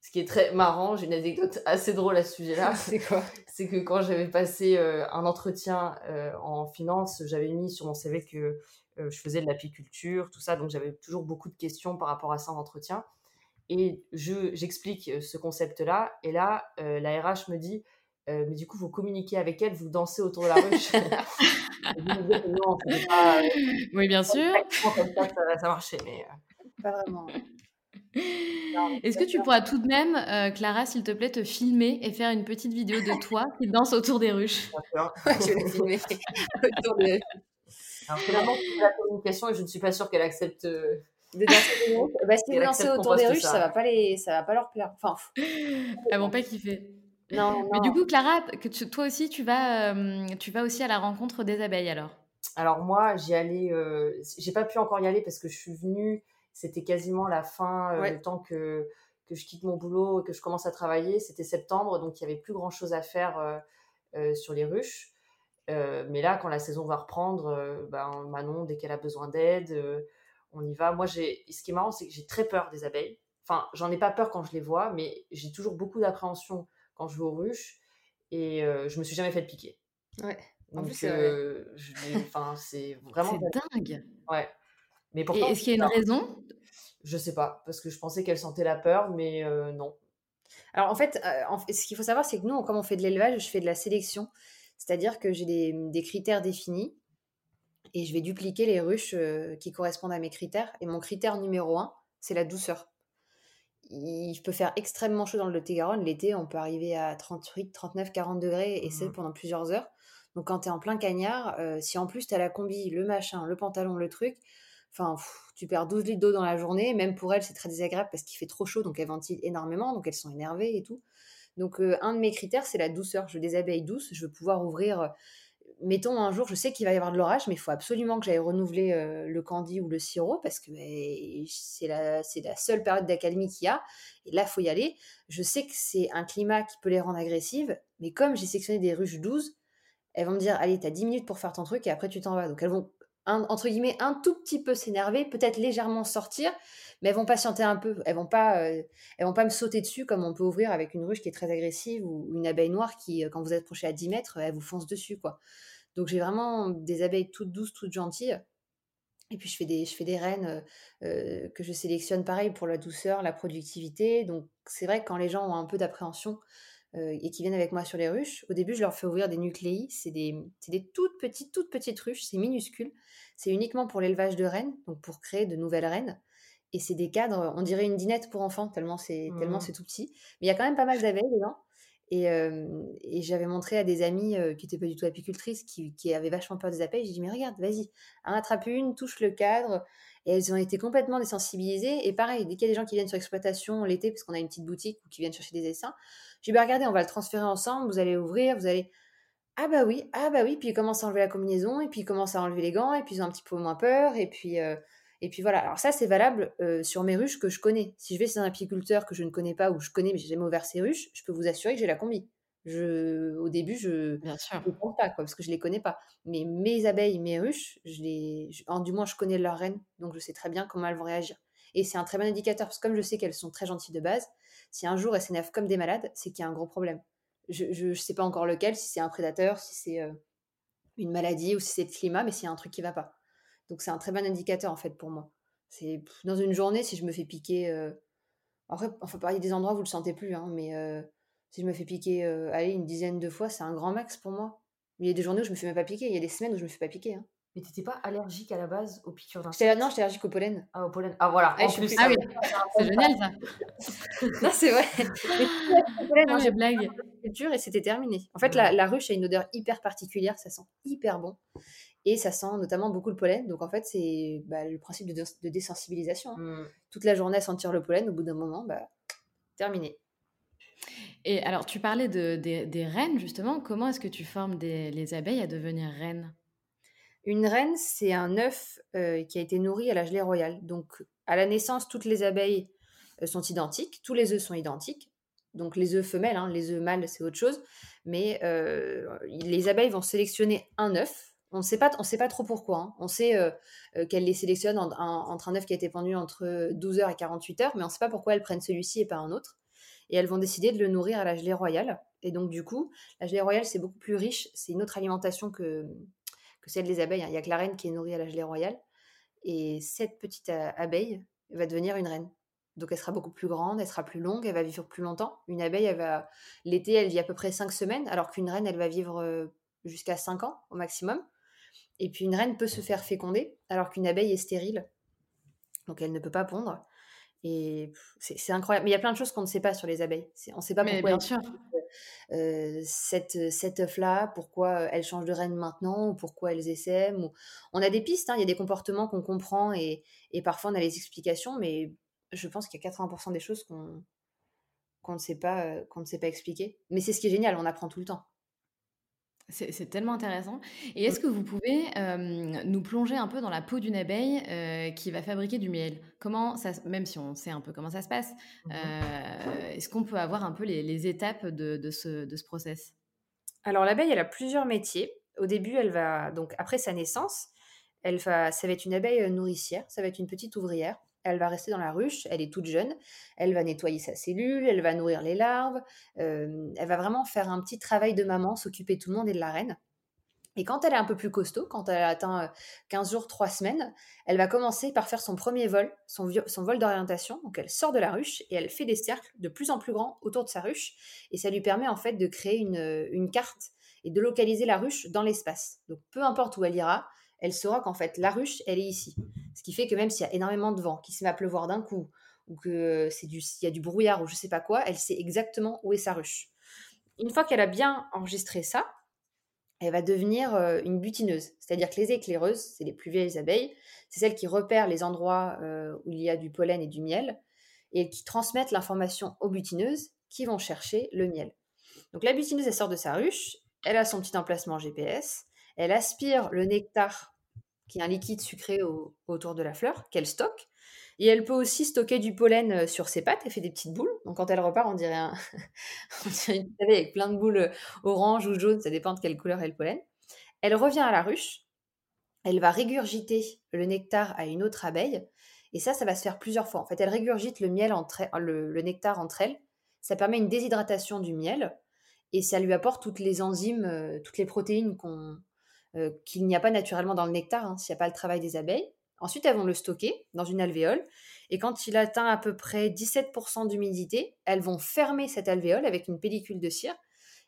ce qui est très marrant, j'ai une anecdote assez drôle à ce sujet-là. C'est quoi? C'est que quand j'avais passé un entretien en finance, j'avais mis sur mon CV que je faisais de l'apiculture, tout ça, donc j'avais toujours beaucoup de questions par rapport à ça en entretien. Et j'explique euh, ce concept-là, et là, euh, la RH me dit, mais du coup, vous communiquez avec elle, vous dansez autour de la ruche. non, pas, oui, bien sûr. Comme ça, ça, ça marchait, mais pas vraiment. Est-ce que tu pourras tout de même, Clara, s'il te plaît, te filmer et faire une petite vidéo de toi qui danse autour des ruches? Je vais filmer autour des alors, finalement, la communication et je ne suis pas sûre qu'elle accepte. Euh, de danser des ruches. Bah, si vous dansez autour des ruches, ça. va pas les, ça va pas leur plaire. Enfin, elles vont pas kiffer. Non, non. Mais du coup, Clara, que toi aussi, tu vas, euh, tu vas aussi à la rencontre des abeilles alors? Alors moi, j'y allais. Euh, j'ai pas pu encore y aller parce que je suis venue. C'était quasiment la fin, le temps que que je quitte mon boulot et que je commence à travailler. C'était septembre, donc il y avait plus grand chose à faire sur les ruches. Euh, mais là, quand la saison va reprendre, euh, ben, Manon, dès qu'elle a besoin d'aide, euh, on y va. Moi, j'ai, ce qui est marrant, c'est que j'ai très peur des abeilles. Enfin, j'en ai pas peur quand je les vois, mais j'ai toujours beaucoup d'appréhension quand je vais aux ruches et je me suis jamais fait piquer. Ouais. En plus, c'est vraiment. C'est dingue. Ouais. Mais pourtant, est-ce qu'il y a une raison? Je sais pas, parce que je pensais qu'elle sentait la peur, mais non. Alors en fait, ce qu'il faut savoir, c'est que nous, comme on fait de l'élevage, je fais de la sélection. C'est-à-dire que j'ai des, critères définis et je vais dupliquer les ruches euh, qui correspondent à mes critères. Et mon critère numéro un, c'est la douceur. Il peut faire extrêmement chaud dans le Lot-et-Garonne. L'été, on peut arriver à 38, 39, 40 degrés et c'est mmh. pendant plusieurs heures. Donc quand tu es en plein cagnard, euh, si en plus tu as la combi, le machin, le pantalon, le truc, enfin, tu perds 12 litres d'eau dans la journée. Même pour elles, c'est très désagréable parce qu'il fait trop chaud, donc elles ventilent énormément, donc elles sont énervées et tout. Donc, euh, un de mes critères, c'est la douceur. Je veux des abeilles douces. Je veux pouvoir ouvrir. Mettons un jour, je sais qu'il va y avoir de l'orage, mais il faut absolument que j'aille renouveler euh, le candy ou le sirop parce que c'est la, seule période d'accalmie qu'il y a. Et là, faut y aller. Je sais que c'est un climat qui peut les rendre agressives, mais comme j'ai sélectionné des ruches 12, elles vont me dire Allez, tu as 10 minutes pour faire ton truc et après tu t'en vas. Donc elles vont, entre guillemets, un tout petit peu s'énerver, peut-être légèrement sortir, mais elles vont patienter un peu. Elles vont pas, euh, elles vont pas me sauter dessus comme on peut ouvrir avec une ruche qui est très agressive ou une abeille noire qui, euh, quand vous approchez à 10 mètres, elle vous fonce dessus, quoi. Donc j'ai vraiment des abeilles toutes douces, toutes gentilles. Et puis je fais des, je fais des reines euh, que je sélectionne pareil pour la douceur, la productivité. Donc c'est vrai que quand les gens ont un peu d'appréhension et qui viennent avec moi sur les ruches, au début je leur fais ouvrir des nucléis. C'est des, des toutes petites, toutes petites ruches, c'est minuscule. C'est uniquement pour l'élevage de rennes, donc pour créer de nouvelles reines. Et c'est des cadres, on dirait une dinette pour enfants, tellement c'est tellement mmh. c'est tout petit. Mais il y a quand même pas mal d'abeilles dedans. Et, et j'avais montré à des amis qui n'étaient pas du tout apicultrices, qui, qui, avaient vachement peur des abeilles. J'ai dit, mais regarde, vas-y, attrape une, touche le cadre. Et elles ont été complètement désensibilisées. Et pareil, dès qu'il y a des gens qui viennent sur exploitation l'été, parce qu'on a une petite boutique ou qui viennent chercher des essaims, j'ai dit, bah, regardez, on va le transférer ensemble, vous allez ouvrir, vous allez. Ah bah oui, ah bah oui, puis ils commencent à enlever la combinaison, et puis ils commencent à enlever les gants, et puis ils ont un petit peu moins peur, et puis, et puis voilà, alors ça c'est valable euh, sur mes ruches que je connais. Si je vais chez un apiculteur que je ne connais pas ou je connais mais j'ai jamais ouvert ses ruches, je peux vous assurer que j'ai la combi. Je, au début, je ne pense pas, quoi, parce que je les connais pas. Mais mes abeilles, mes ruches, je les, je- en- du moins, je connais leur reine, donc je sais très bien comment elles vont réagir. Et c'est un très bon indicateur, parce que comme je sais qu'elles sont très gentilles de base, si un jour elles s'énervent comme des malades, c'est qu'il y a un gros problème. Je ne sais pas encore lequel, si c'est un prédateur, si c'est euh, une maladie ou si c'est le climat, mais s'il y a un truc qui va pas. Donc c'est un très bon indicateur en fait pour moi. C'est dans une journée, si je me fais piquer, euh, après, enfin, il y a des endroits où vous le sentez plus, hein, mais euh, si je me fais piquer, euh, une dizaine de fois, c'est un grand max pour moi. Il y a des journées où je me fais même pas piquer, il y a des semaines où je me fais pas piquer. Hein. Mais t'étais pas allergique à la base aux piqûres d'insectes non, j'étais allergique au pollen. Ah, au pollen. Ah, voilà. Ah, en je suis plus, plus- Ah oui, c'est génial ça. non, c'est vrai. Pollen, Ah, hein, culture et c'était terminé. En fait, Ouais. la, la ruche a une odeur hyper particulière, ça sent hyper bon. Et ça sent notamment beaucoup le pollen. Donc en fait, c'est bah, le principe de, dés- de désensibilisation. hein. Hmm. Toute la journée à sentir le pollen, au bout d'un moment, bah, terminé. Et alors, tu parlais de, des, des reines, justement. Comment est-ce que tu formes des, les abeilles à devenir reines? Une reine, c'est un œuf euh, qui a été nourri à la gelée royale. Donc à la naissance, toutes les abeilles euh, sont identiques, tous les œufs sont identiques. Donc les œufs femelles, hein, les œufs mâles, c'est autre chose. Mais euh, les abeilles vont sélectionner un œuf. On ne sait pas, trop pourquoi. hein. On sait qu'elles les sélectionnent en- en- entre un œuf qui a été pendu entre 12 heures et 48 heures, mais on ne sait pas pourquoi elles prennent celui-ci et pas un autre. Et elles vont décider de le nourrir à la gelée royale. Et donc du coup, la gelée royale, c'est beaucoup plus riche. C'est une autre alimentation que, que celle des abeilles. hein. Il n'y a que la reine qui est nourrie à la gelée royale. Et cette petite a- abeille va devenir une reine. Donc elle sera beaucoup plus grande, elle sera plus longue, elle va vivre plus longtemps. Une abeille, elle va l'été, elle vit à peu près 5 semaines, alors qu'une reine, elle va vivre euh, jusqu'à 5 ans au maximum. Et puis une reine peut se faire féconder, alors qu'une abeille est stérile. Donc elle ne peut pas pondre. Et c'est incroyable. Mais il y a plein de choses qu'on ne sait pas sur les abeilles. On ne sait pas Mais pourquoi bien elles sûr. Euh, cette, cet œuf-là, pourquoi euh, elles changent de reine maintenant, ou pourquoi elles essaiment. On a des pistes, hein, il y a des comportements qu'on comprend et, et parfois on a les explications, mais je pense qu'il y a 80% des choses qu'on qu'on ne sait pas euh, qu'on ne sait pas expliquer. Mais c'est ce qui est génial, on apprend tout le temps. C'est c'est tellement intéressant. Et est-ce que vous pouvez euh, nous plonger un peu dans la peau d'une abeille euh, qui va fabriquer du miel? Comment ça, même si on sait un peu comment ça se passe, euh, est-ce qu'on peut avoir un peu les, les étapes de, de ce, de ce process? Alors l'abeille, elle a plusieurs métiers. Au début, elle va donc après sa naissance, elle va, ça va être une abeille nourricière, ça va être une petite ouvrière. Elle va rester dans la ruche, elle est toute jeune, elle va nettoyer sa cellule, elle va nourrir les larves, euh, elle va vraiment faire un petit travail de maman, s'occuper de tout le monde et de la reine. Et quand elle est un peu plus costaud, quand elle a atteint euh, 15 jours, 3 semaines, elle va commencer par faire son premier vol, son vol d'orientation. Donc elle sort de la ruche et elle fait des cercles de plus en plus grands autour de sa ruche. Et ça lui permet en fait de créer une, euh, une carte et de localiser la ruche dans l'espace. Donc peu importe où elle ira, elle saura qu'en fait la ruche, elle est ici. Ce qui fait que même s'il y a énormément de vent, qu'il se met à pleuvoir d'un coup, ou que c'est du, il y a du brouillard ou je sais pas quoi, elle sait exactement où est sa ruche. Une fois qu'elle a bien enregistré ça, elle va devenir euh, une butineuse. C'est-à-dire que les éclaireuses, c'est les plus vieilles abeilles, c'est celles qui repèrent les endroits euh, où il y a du pollen et du miel, et qui transmettent l'information aux butineuses qui vont chercher le miel. Donc la butineuse, elle sort de sa ruche, elle a son petit emplacement GPS, elle aspire le nectar, qui est un liquide sucré au- autour de la fleur, qu'elle stocke, et elle peut aussi stocker du pollen euh, sur ses pattes, elle fait des petites boules, donc quand elle repart, on dirait, un... une abeille avec plein de boules euh, orange ou jaune, ça dépend de quelle couleur est le pollen. Elle revient à la ruche, elle va régurgiter le nectar à une autre abeille, et ça, ça va se faire plusieurs fois. En fait, elle régurgite le miel entre le, le nectar entre elles, ça permet une déshydratation du miel, et ça lui apporte toutes les enzymes, euh, toutes les protéines qu'on, euh, qu'il n'y a pas naturellement dans le nectar, hein, s'il n'y a pas le travail des abeilles. Ensuite, elles vont le stocker dans une alvéole, et quand il atteint à peu près 17% d'humidité, elles vont fermer cette alvéole avec une pellicule de cire,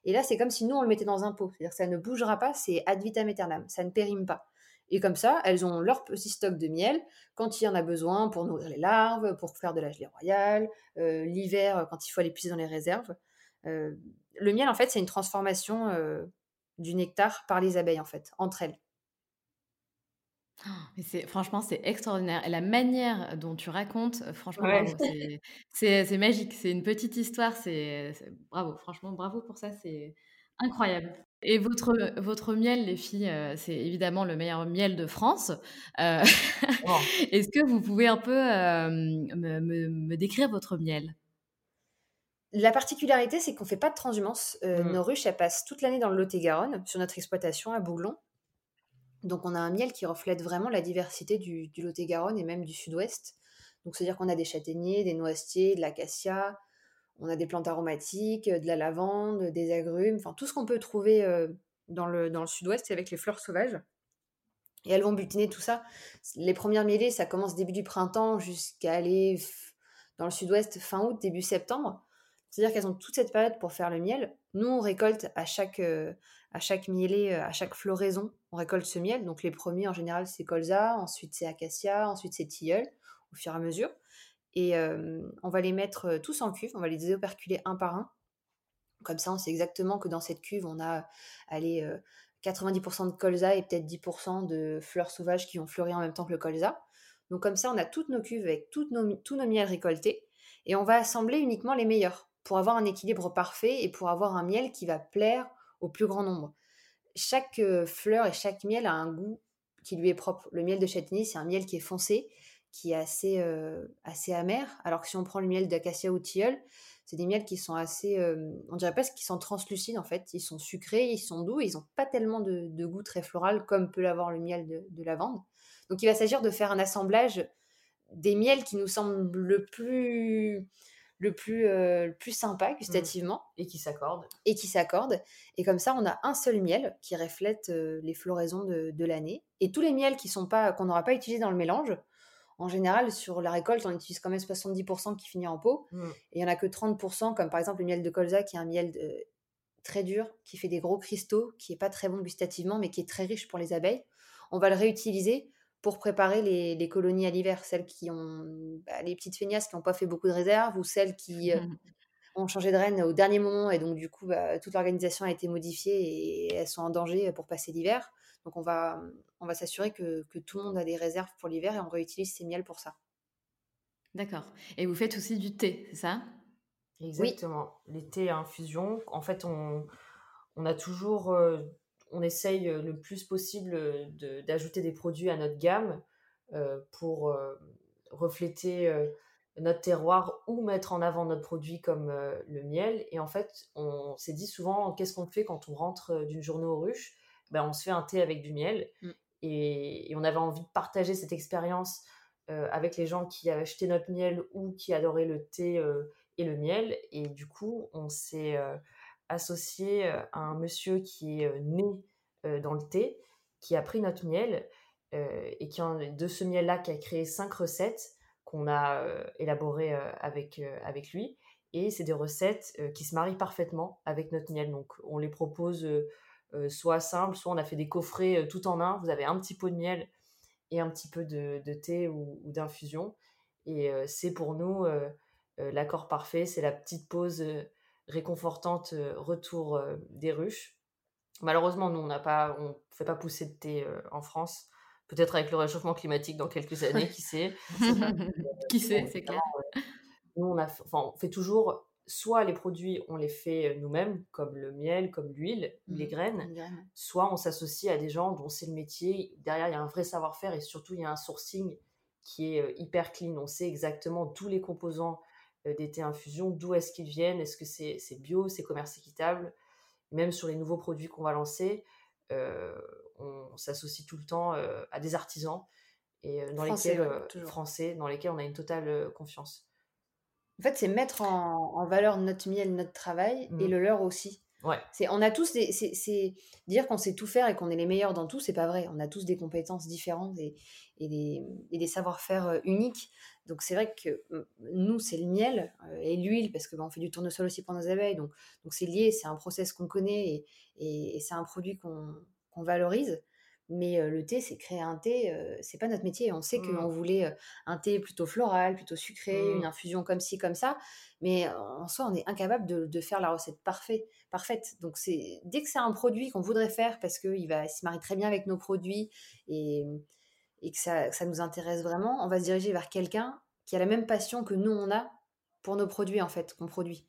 et là, c'est comme si nous, on le mettait dans un pot. C'est-à-dire que ça ne bougera pas, c'est ad vitam aeternam, ça ne périme pas. Et comme ça, elles ont leur petit stock de miel quand il y en a besoin pour nourrir les larves, pour faire de la gelée royale, euh, l'hiver, quand il faut aller puiser dans les réserves. Euh, le miel, en fait, c'est une transformation du nectar par les abeilles, en fait, entre elles. Mais c'est, franchement, c'est extraordinaire. Et la manière dont tu racontes, euh, franchement, Ouais. C'est, magique. C'est une petite histoire. C'est, bravo. Franchement, bravo pour ça. C'est incroyable. Et votre, votre miel, les filles, euh, c'est évidemment le meilleur miel de France. Euh, Oh. est-ce que vous pouvez un peu euh, me, me- me décrire votre miel? La particularité, c'est qu'on ne fait pas de transhumance. Euh, Mmh. Nos ruches, elles passent toute l'année dans le Lot-et-Garonne, sur notre exploitation à Bouglon. Donc, on a un miel qui reflète vraiment la diversité du, du Lot-et-Garonne et même du sud-ouest. Donc, c'est-à-dire qu'on a des châtaigniers, des noisetiers, de l'acacia, on a des plantes aromatiques, de la lavande, des agrumes, enfin tout ce qu'on peut trouver euh, dans le, dans le sud-ouest avec les fleurs sauvages. Et elles vont butiner tout ça. Les premières mielées, ça commence début du printemps jusqu'à aller dans le sud-ouest fin août, début septembre. C'est-à-dire qu'elles ont toute cette période pour faire le miel. Nous, on récolte à chaque, euh, à chaque mielée, euh, à chaque floraison, on récolte ce miel. Donc les premiers, en général, c'est colza, ensuite c'est acacia, ensuite c'est tilleul, au fur et à mesure. Et euh, on va les mettre euh, tous en cuve, on va les désoperculer un par un. Comme ça, on sait exactement que dans cette cuve, on a allez, euh, 90% de colza et peut-être 10% de fleurs sauvages qui vont fleurir en même temps que le colza. Donc comme ça, on a toutes nos cuves avec toutes nos, tous nos miels récoltés et on va assembler uniquement les meilleurs pour avoir un équilibre parfait et pour avoir un miel qui va plaire au plus grand nombre. Chaque euh, fleur et chaque miel a un goût qui lui est propre. Le miel de châtaignier, c'est un miel qui est foncé, qui est assez, euh, assez amer, alors que si on prend le miel d'acacia ou tilleul, c'est des miels qui sont assez, euh, on dirait presque qu'ils sont translucides en fait. Ils sont sucrés, ils sont doux, ils n'ont pas tellement de, goût très floral comme peut l'avoir le miel de lavande. Donc il va s'agir de faire un assemblage des miels qui nous semblent le plus, le plus, euh, le plus sympa gustativement Et qui s'accordent. et qui s'accordent. Et comme ça, on a un seul miel qui reflète euh, les floraisons de, de l'année. Et tous les miels qui sont pas, qu'on n'aura pas utilisés dans le mélange, en général, sur la récolte, on utilise quand même 70% qui finit en pot. Mmh. Et il n'y en a que 30%, comme par exemple le miel de colza, qui est un miel de- très dur, qui fait des gros cristaux, qui est pas très bon gustativement, mais qui est très riche pour les abeilles. On va le réutiliser pour préparer les, les colonies à l'hiver, celles qui ont bah, les petites feignasses qui n'ont pas fait beaucoup de réserves ou celles qui euh, ont changé de reine au dernier moment et donc du coup bah, toute l'organisation a été modifiée et elles sont en danger pour passer l'hiver. Donc on va, on va s'assurer que, que tout le monde a des réserves pour l'hiver et on réutilise ces miels pour ça. D'accord. Et vous faites aussi du thé, c'est ça? Exactement. Les thés à infusion, en fait, on, on a toujours, euh, on essaye euh, le plus possible euh, de- d'ajouter des produits à notre gamme euh, pour refléter notre terroir ou mettre en avant notre produit comme euh, le miel. Et en fait, on s'est dit souvent, qu'est-ce qu'on fait quand on rentre d'une journée aux ruches? Ben, On se fait un thé avec du miel. Mm. Et, et on avait envie de partager cette expérience euh, avec les gens qui avaient acheté notre miel ou qui adoraient le thé euh, et le miel. Et du coup, on s'est associé euh, à un monsieur qui est euh, né euh, dans le thé, qui a pris notre miel et qui, de ce miel-là, qui a créé cinq recettes qu'on a élaborées avec, avec lui. Et c'est des recettes qui se marient parfaitement avec notre miel. Donc, on les propose soit simples, soit on a fait des coffrets tout en un. Vous avez un petit pot de miel et un petit peu de, thé ou, d'infusion. Et c'est pour nous l'accord parfait, c'est la petite pause réconfortante euh, retour euh, des ruches. Malheureusement, nous, on n'a pas, on fait pas pousser de thé euh, en France. Peut-être avec le réchauffement climatique dans quelques années, qui sait. Qui sait, c'est clair. Nous, on, a, f- enfin, on fait toujours, soit les produits, on les fait nous-mêmes, comme le miel, comme l'huile, ou les graines, soit on s'associe à des gens dont c'est le métier. Derrière, il y a un vrai savoir-faire et surtout, il y a un sourcing qui est hyper clean. On sait exactement tous les composants des thés infusion, d'où est-ce qu'ils viennent, est-ce que c'est c'est bio, c'est commerce équitable. Même sur les nouveaux produits qu'on va lancer, euh, on s'associe tout le temps euh, à des artisans et euh, dans Français, lesquels, ouais, euh, français, dans lesquels on a une totale euh, confiance. En fait, c'est mettre en, en valeur notre miel, notre travail et Mhm. le leur aussi. Ouais. C'est, on a tous des, c'est, dire qu'on sait tout faire et qu'on est les meilleurs dans tout, c'est pas vrai. On a tous des compétences différentes et, et des, savoir-faire euh, uniques. Donc c'est vrai que euh, nous, c'est le miel euh, et l'huile parce que bah, on fait du tournesol aussi pour nos abeilles. Donc donc c'est lié, c'est un process qu'on connaît et, et- et c'est un produit qu'on, valorise. Mais euh, le thé, c'est créer un thé, euh, c'est pas notre métier. On sait Mm. qu'on voulait euh, un thé plutôt floral, plutôt sucré, une infusion comme ci, comme ça. Mais en soi, on est incapable de, de faire la recette parfaite. parfaite. Donc, c'est dès que c'est un produit qu'on voudrait faire parce qu'il va se marie très bien avec nos produits et, et que, ça, que ça nous intéresse vraiment, on va se diriger vers quelqu'un qui a la même passion que nous, on a pour nos produits, en fait, qu'on produit.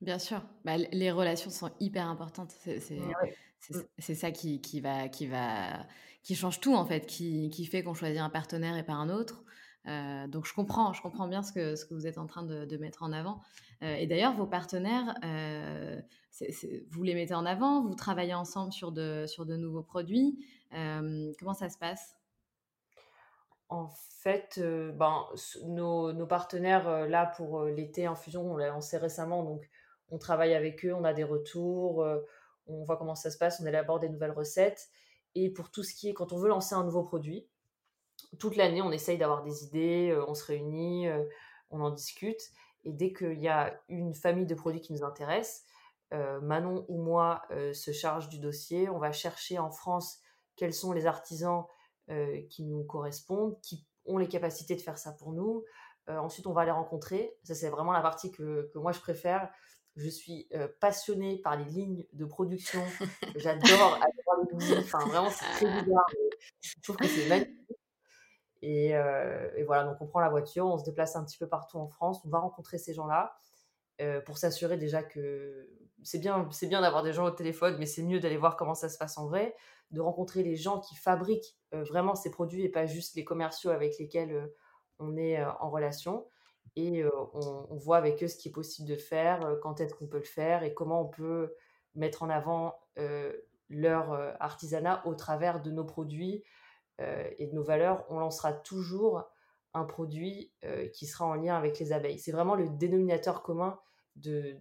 Bien sûr. Bah, les relations sont hyper importantes. C'est Ouais. Mm. c'est ça qui, qui va, qui va, qui change tout en fait, qui, qui fait qu'on choisit un partenaire et pas un autre. donc je comprends, je comprends bien ce que, ce que vous êtes en train de, mettre en avant. et d'ailleurs, vos partenaires, vous les mettez en avant, vous travaillez ensemble sur de, sur de nouveaux produits. comment ça se passe? En fait, ben, nos, partenaires, là, pour l'été en fusion, on l'a lancé récemment, donc on travaille avec eux, on a des retours, on voit comment ça se passe, on élabore des nouvelles recettes. Et pour tout ce qui est, quand on veut lancer un nouveau produit, toute l'année, on essaye d'avoir des idées, euh, on se réunit, euh, on en discute. Et dès qu'il y a une famille de produits qui nous intéresse, euh, Manon ou moi se charge du dossier. On va chercher en France quels sont les artisans qui nous correspondent, qui ont les capacités de faire ça pour nous. ensuite, on va les rencontrer. Ça, c'est vraiment la partie que, que moi je préfère. Je suis passionnée par les lignes de production. J'adore les. Enfin, vraiment, c'est très bizarre. Je trouve que c'est magnifique. Et, et, voilà, donc on prend la voiture, on se déplace un petit peu partout en France, on va rencontrer ces gens-là pour s'assurer déjà que c'est bien, c'est bien d'avoir des gens au téléphone, mais c'est mieux d'aller voir comment ça se passe en vrai, de rencontrer les gens qui fabriquent vraiment ces produits et pas juste les commerciaux avec lesquels on est en relation et on, voit avec eux ce qui est possible de faire, quand est-ce qu'on peut le faire et comment on peut mettre en avant leur artisanat au travers de nos produits et de nos valeurs. On lancera toujours un produit qui sera en lien avec les abeilles. C'est vraiment le dénominateur commun de,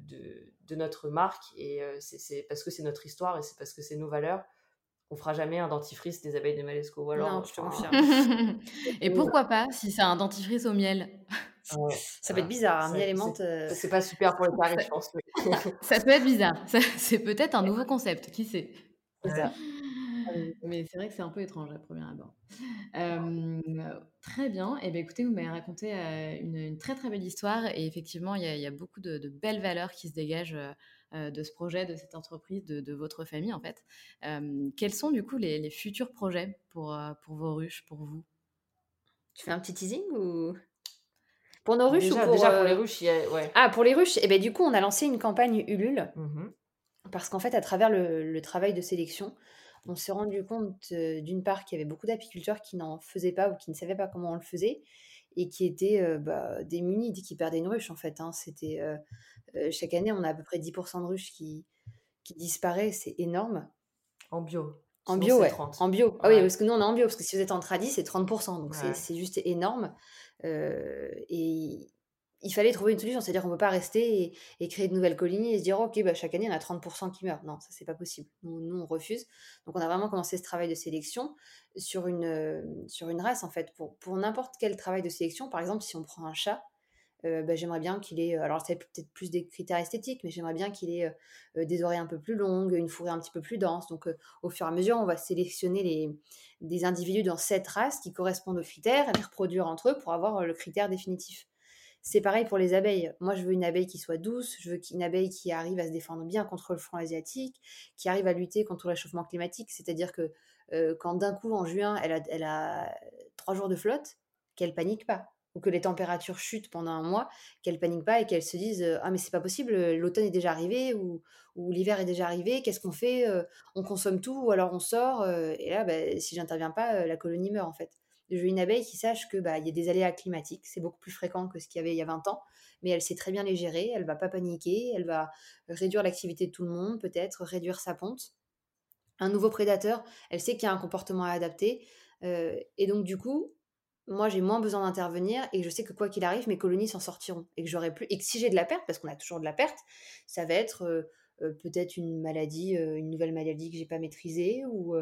de, notre marque et c'est parce que c'est notre histoire et c'est parce que c'est nos valeurs on fera jamais un dentifrice des abeilles de Malesco. Ou alors, non, je te confirme. et pourquoi pas si c'est un dentifrice au miel? Ça peut être bizarre, un miel menthe. C'est pas super pour les paris, je pense. ça peut être bizarre. C'est peut-être un nouveau concept, qui sait? Mais c'est vrai que c'est un peu étrange à première abord. très bien. Et eh bien, écoutez, vous m'avez raconté une, très très belle histoire. Et effectivement, il y, a beaucoup de, belles valeurs qui se dégagent de ce projet, de cette entreprise, de, votre famille en fait. quels sont du coup les, les futurs projets pour, pour vos ruches, pour vous? Tu fais un petit teasing ou? Pour nos ruches déjà, ou pour, déjà pour les ruches, ouais. Ah, pour les ruches, et eh ben, du coup, on a lancé une campagne Ulule. Mmh parce qu'en fait, à travers le, travail de sélection, on s'est rendu compte, d'une part, qu'il y avait beaucoup d'apiculteurs qui n'en faisaient pas ou qui ne savaient pas comment on le faisait et qui étaient euh, bah, démunis, qui perdaient une ruche, en fait. Hein. C'était, chaque année, on a à peu près 10% de ruches qui, qui disparaissent, c'est énorme. En bio. En bio, ouais. En bio. Ah oui, parce que nous, on est en bio, parce que si vous êtes en tradi, c'est 30%. Donc, c'est juste énorme. Et il fallait trouver une solution, c'est-à-dire qu'on ne peut pas rester et, créer de nouvelles colonies et se dire, ok, bah, chaque année, on a 30% qui meurent. Non, ça, c'est pas possible. Nous, on refuse. Donc, on a vraiment commencé ce travail de sélection sur une, euh, race, en fait. Pour, n'importe quel travail de sélection, par exemple, si on prend un chat, euh, bah, j'aimerais bien qu'il ait, alors c'est peut-être plus des critères esthétiques, mais j'aimerais bien qu'il ait des oreilles un peu plus longues, une fourrure un petit peu plus dense. Donc au fur et à mesure, on va sélectionner les, des individus dans cette race qui correspondent aux critères et les reproduire entre eux pour avoir le critère définitif. C'est pareil pour les abeilles. Moi, je veux une abeille qui soit douce, je veux une abeille qui arrive à se défendre bien contre le front asiatique, qui arrive à lutter contre le réchauffement climatique. C'est-à-dire que quand d'un coup, en juin, elle a, trois jours de flotte, qu'elle panique pas ou que les températures chutent pendant un mois, qu'elles paniquent pas et qu'elles se disent ah mais c'est pas possible, l'automne est déjà arrivé ou, ou l'hiver est déjà arrivé, qu'est-ce qu'on fait On consomme tout ou alors on sort et là bah, si j'interviens pas, la colonie meurt en fait. Je une abeille qui sache que bah y a des aléas climatiques, c'est beaucoup plus fréquent que ce qu'il y avait il y a 20 ans, mais elle sait très bien les gérer, elle va pas paniquer, elle va réduire l'activité de tout le monde, peut-être réduire sa ponte. Un nouveau prédateur, elle sait qu'il y a un comportement à adapter et donc du coup moi j'ai moins besoin d'intervenir et je sais que quoi qu'il arrive, mes colonies s'en sortiront et que plus et si j'ai de la perte, parce qu'on a toujours de la perte, ça va être euh, euh, peut-être une maladie, euh, une nouvelle maladie que j'ai pas maîtrisée ou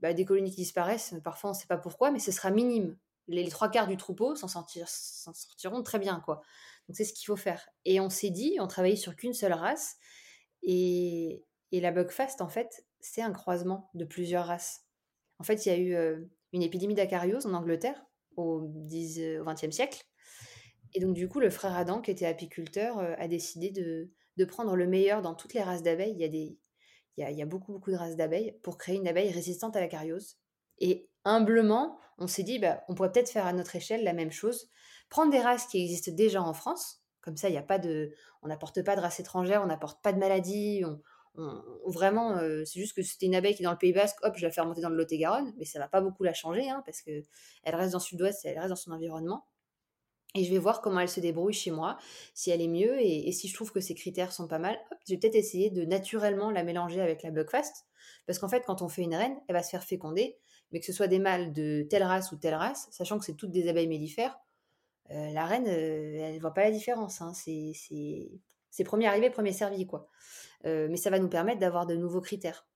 bah, des colonies qui disparaissent. Parfois on sait pas pourquoi, mais ce sera minime. Les, trois quarts du troupeau s'en sortiront très bien quoi. Donc c'est ce qu'il faut faire. Et on s'est dit, on travaillait sur qu'une seule race et, la bugfast en fait c'est un croisement de plusieurs races. En fait il y a eu une épidémie d'acariose en Angleterre au, XXe siècle. Et donc, du coup, le frère Adam, qui était apiculteur, euh, a décidé de, de, prendre le meilleur dans toutes les races d'abeilles. Il y a, des, il y a, beaucoup, beaucoup de races d'abeilles pour créer une abeille résistante à la cariose. Et humblement, on s'est dit, bah, on pourrait peut-être faire à notre échelle la même chose. Prendre des races qui existent déjà en France. Comme ça, il a pas de, on n'apporte pas de race étrangère, on n'apporte pas de maladie, on, vraiment, euh, c'est juste que c'était une abeille qui est dans le Pays Basque, hop, je la fais remonter dans le Lot-et-Garonne, mais ça va pas beaucoup la changer, hein, parce que elle reste dans le sud-ouest, elle reste dans son environnement. Et je vais voir comment elle se débrouille chez moi, si elle est mieux, et, si je trouve que ces critères sont pas mal, je vais peut-être essayer de naturellement la mélanger avec la Buckfast, parce qu'en fait, quand on fait une reine, elle va se faire féconder, mais que ce soit des mâles de telle race ou telle race, sachant que c'est toutes des abeilles mellifères, euh, la reine, euh, elle ne voit pas la différence. Hein. C'est premier arrivé, premier servi, quoi. Euh, mais ça va nous permettre d'avoir de nouveaux critères.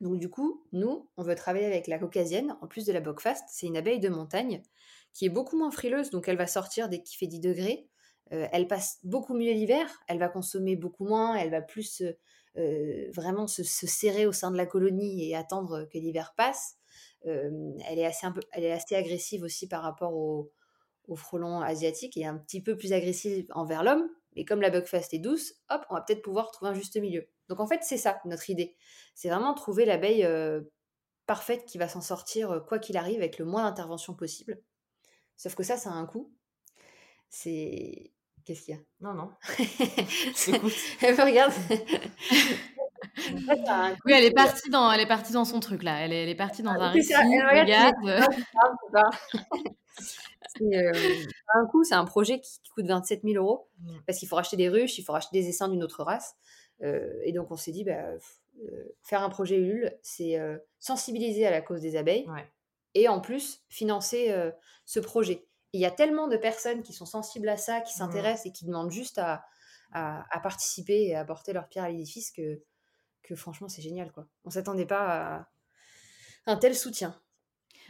Donc du coup, nous, on veut travailler avec la caucasienne, en plus de la Buckfast, c'est une abeille de montagne qui est beaucoup moins frileuse, donc elle va sortir dès qu'il fait 10 degrés. elle passe beaucoup mieux l'hiver, elle va consommer beaucoup moins, elle va plus vraiment se, serrer au sein de la colonie et attendre que l'hiver passe. elle, est assez un peu, elle est assez agressive aussi par rapport au, frelon asiatique et un petit peu plus agressive envers l'homme. Mais comme la Buckfast est douce, hop, on va peut-être pouvoir trouver un juste milieu. Donc en fait, c'est ça notre idée. C'est vraiment trouver l'abeille euh, parfaite qui va s'en sortir euh, quoi qu'il arrive avec le moins d'intervention possible. Sauf que ça, ça a un coût. C'est. Qu'est-ce qu'il y a? Non, non. elle me regarde. oui, elle est partie dans, elle est partie dans son truc là. Elle est, elle est partie dans ah, un récit. Regarde. Euh, un coup, c'est un projet qui, coûte 27 000 euros mmh. parce qu'il faut racheter des ruches, il faut racheter des essaims d'une autre race. Euh, et donc, on s'est dit, bah, euh, faire un projet Ulule, c'est sensibiliser à la cause des abeilles et en plus financer ce projet. il y a tellement de personnes qui sont sensibles à ça, qui mmh. s'intéressent et qui demandent juste à, à, participer et à apporter leur pierre à l'édifice que, que franchement, c'est génial. Quoi. On s'attendait pas à un tel soutien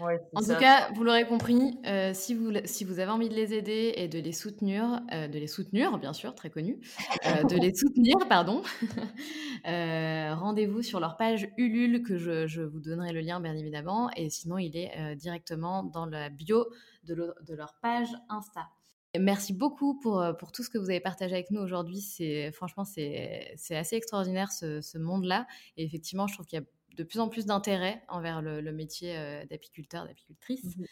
en tout cas, vous l'aurez compris, euh, si, vous, si vous avez envie de les aider et de les soutenir, euh, de les soutenir, bien sûr, très connu, euh, de les soutenir, pardon, rendez-vous sur leur page Ulule, que je, je, vous donnerai le lien, bien évidemment, et sinon, il est directement dans la bio de, de leur page Insta. Merci beaucoup pour, pour, tout ce que vous avez partagé avec nous aujourd'hui. C'est franchement c'est assez extraordinaire ce, ce monde-là. Et effectivement, je trouve qu'il y a de plus en plus d'intérêt envers le, métier euh, d'apiculteur, d'apicultrice. Mmh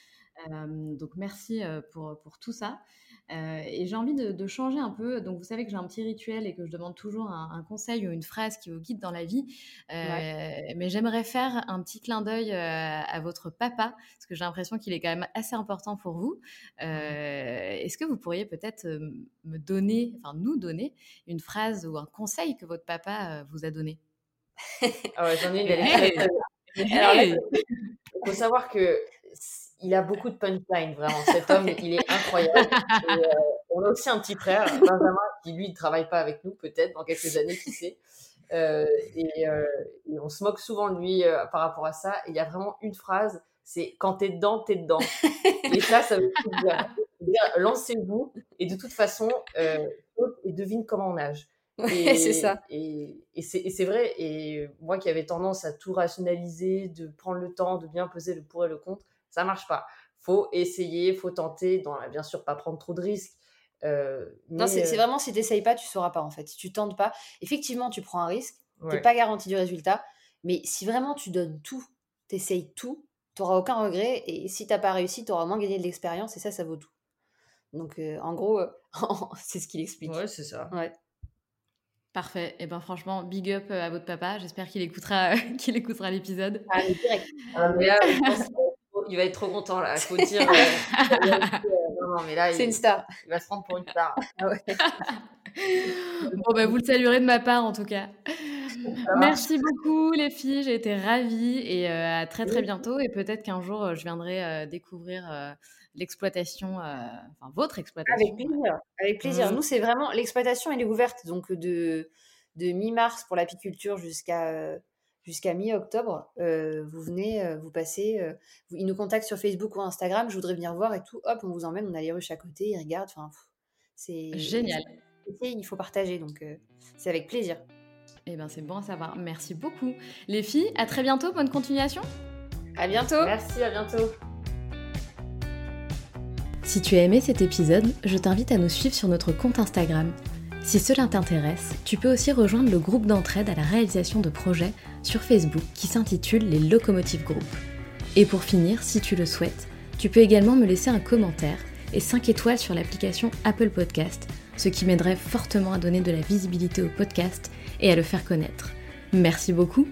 euh, donc merci euh, pour, pour tout ça. et j'ai envie de, changer un peu. Donc vous savez que j'ai un petit rituel et que je demande toujours un, conseil ou une phrase qui vous guide dans la vie. Mais j'aimerais faire un petit clin d'œil à votre papa, parce que j'ai l'impression qu'il est quand même assez important pour vous. Mmh est-ce que vous pourriez peut-être me donner, enfin nous donner, une phrase ou un conseil que votre papa vous a donné? Ah ouais, j'en ai une. il faut savoir que il a beaucoup de punchline, vraiment. Cet homme, il est incroyable. Euh, on a aussi un petit frère, Benjamin, qui lui ne travaille pas avec nous, peut-être dans quelques années, qui sait. Euh, et, euh, et, on se moque souvent de lui par rapport à ça. Et il y a vraiment une phrase, c'est quand t'es dedans, t'es dedans. et ça, ça veut dire, lancez-vous. Et de toute façon, et devine comment on nage. c'est ça. Et, c'est vrai. Et moi qui avais tendance à tout rationaliser, de prendre le temps, de bien peser le pour et le contre, ça marche pas. Faut essayer, faut tenter. Dans, bien sûr, pas prendre trop de risques. Euh, non, c'est euh vraiment si tu n'essayes pas, tu sauras pas en fait. Si tu tentes pas, effectivement, tu prends un risque. Tu n'es pas garanti du résultat. Mais si vraiment tu donnes tout, tu essayes tout, tu n'auras aucun regret. Et si tu n'as pas réussi, tu auras moins gagné de l'expérience. Et ça, ça vaut tout. Donc, euh, en gros, c'est ce qu'il explique. Ouais, c'est ça. Ouais. Parfait. Et eh ben franchement, big up euh, à votre papa. J'espère qu'il écoutera, qu'il écoutera l'épisode. Ah, direct. Ah, il va être trop content là. Faut dire. Euh, non, non, mais là, c'est une star. Il va se prendre pour une star. Ah bon, ben, vous le saluerez de ma part en tout cas. Merci beaucoup les filles. J'ai été ravie et euh, à très très bientôt. Et peut-être qu'un jour je viendrai découvrir l'exploitation, euh, enfin votre exploitation. Avec plaisir. Avec plaisir. Mmh. Nous, c'est vraiment l'exploitation, elle est ouverte donc de, de mi-mars pour l'apiculture jusqu'à jusqu'à mi-octobre. Euh, vous venez, euh, vous passez, ils nous contactent sur Facebook ou Instagram. Je voudrais venir voir et tout. Hop, on vous emmène. On a les ruches à côté, ils regardent. Enfin, c'est génial. Il faut partager, donc c'est avec plaisir. Eh ben, c'est bon à savoir. Merci beaucoup. Les filles, à très bientôt. Bonne continuation. À bientôt. Merci, à bientôt. Si tu as aimé cet épisode, je t'invite à nous suivre sur notre compte Instagram. Si cela t'intéresse, tu peux aussi rejoindre le groupe d'entraide à la réalisation de projets sur Facebook qui s'intitule les Locomotive Group. Et pour finir, si tu le souhaites, tu peux également me laisser un commentaire et 5 étoiles sur l'application Apple Podcast, ce qui m'aiderait fortement à donner de la visibilité au podcast et à le faire connaître. Merci beaucoup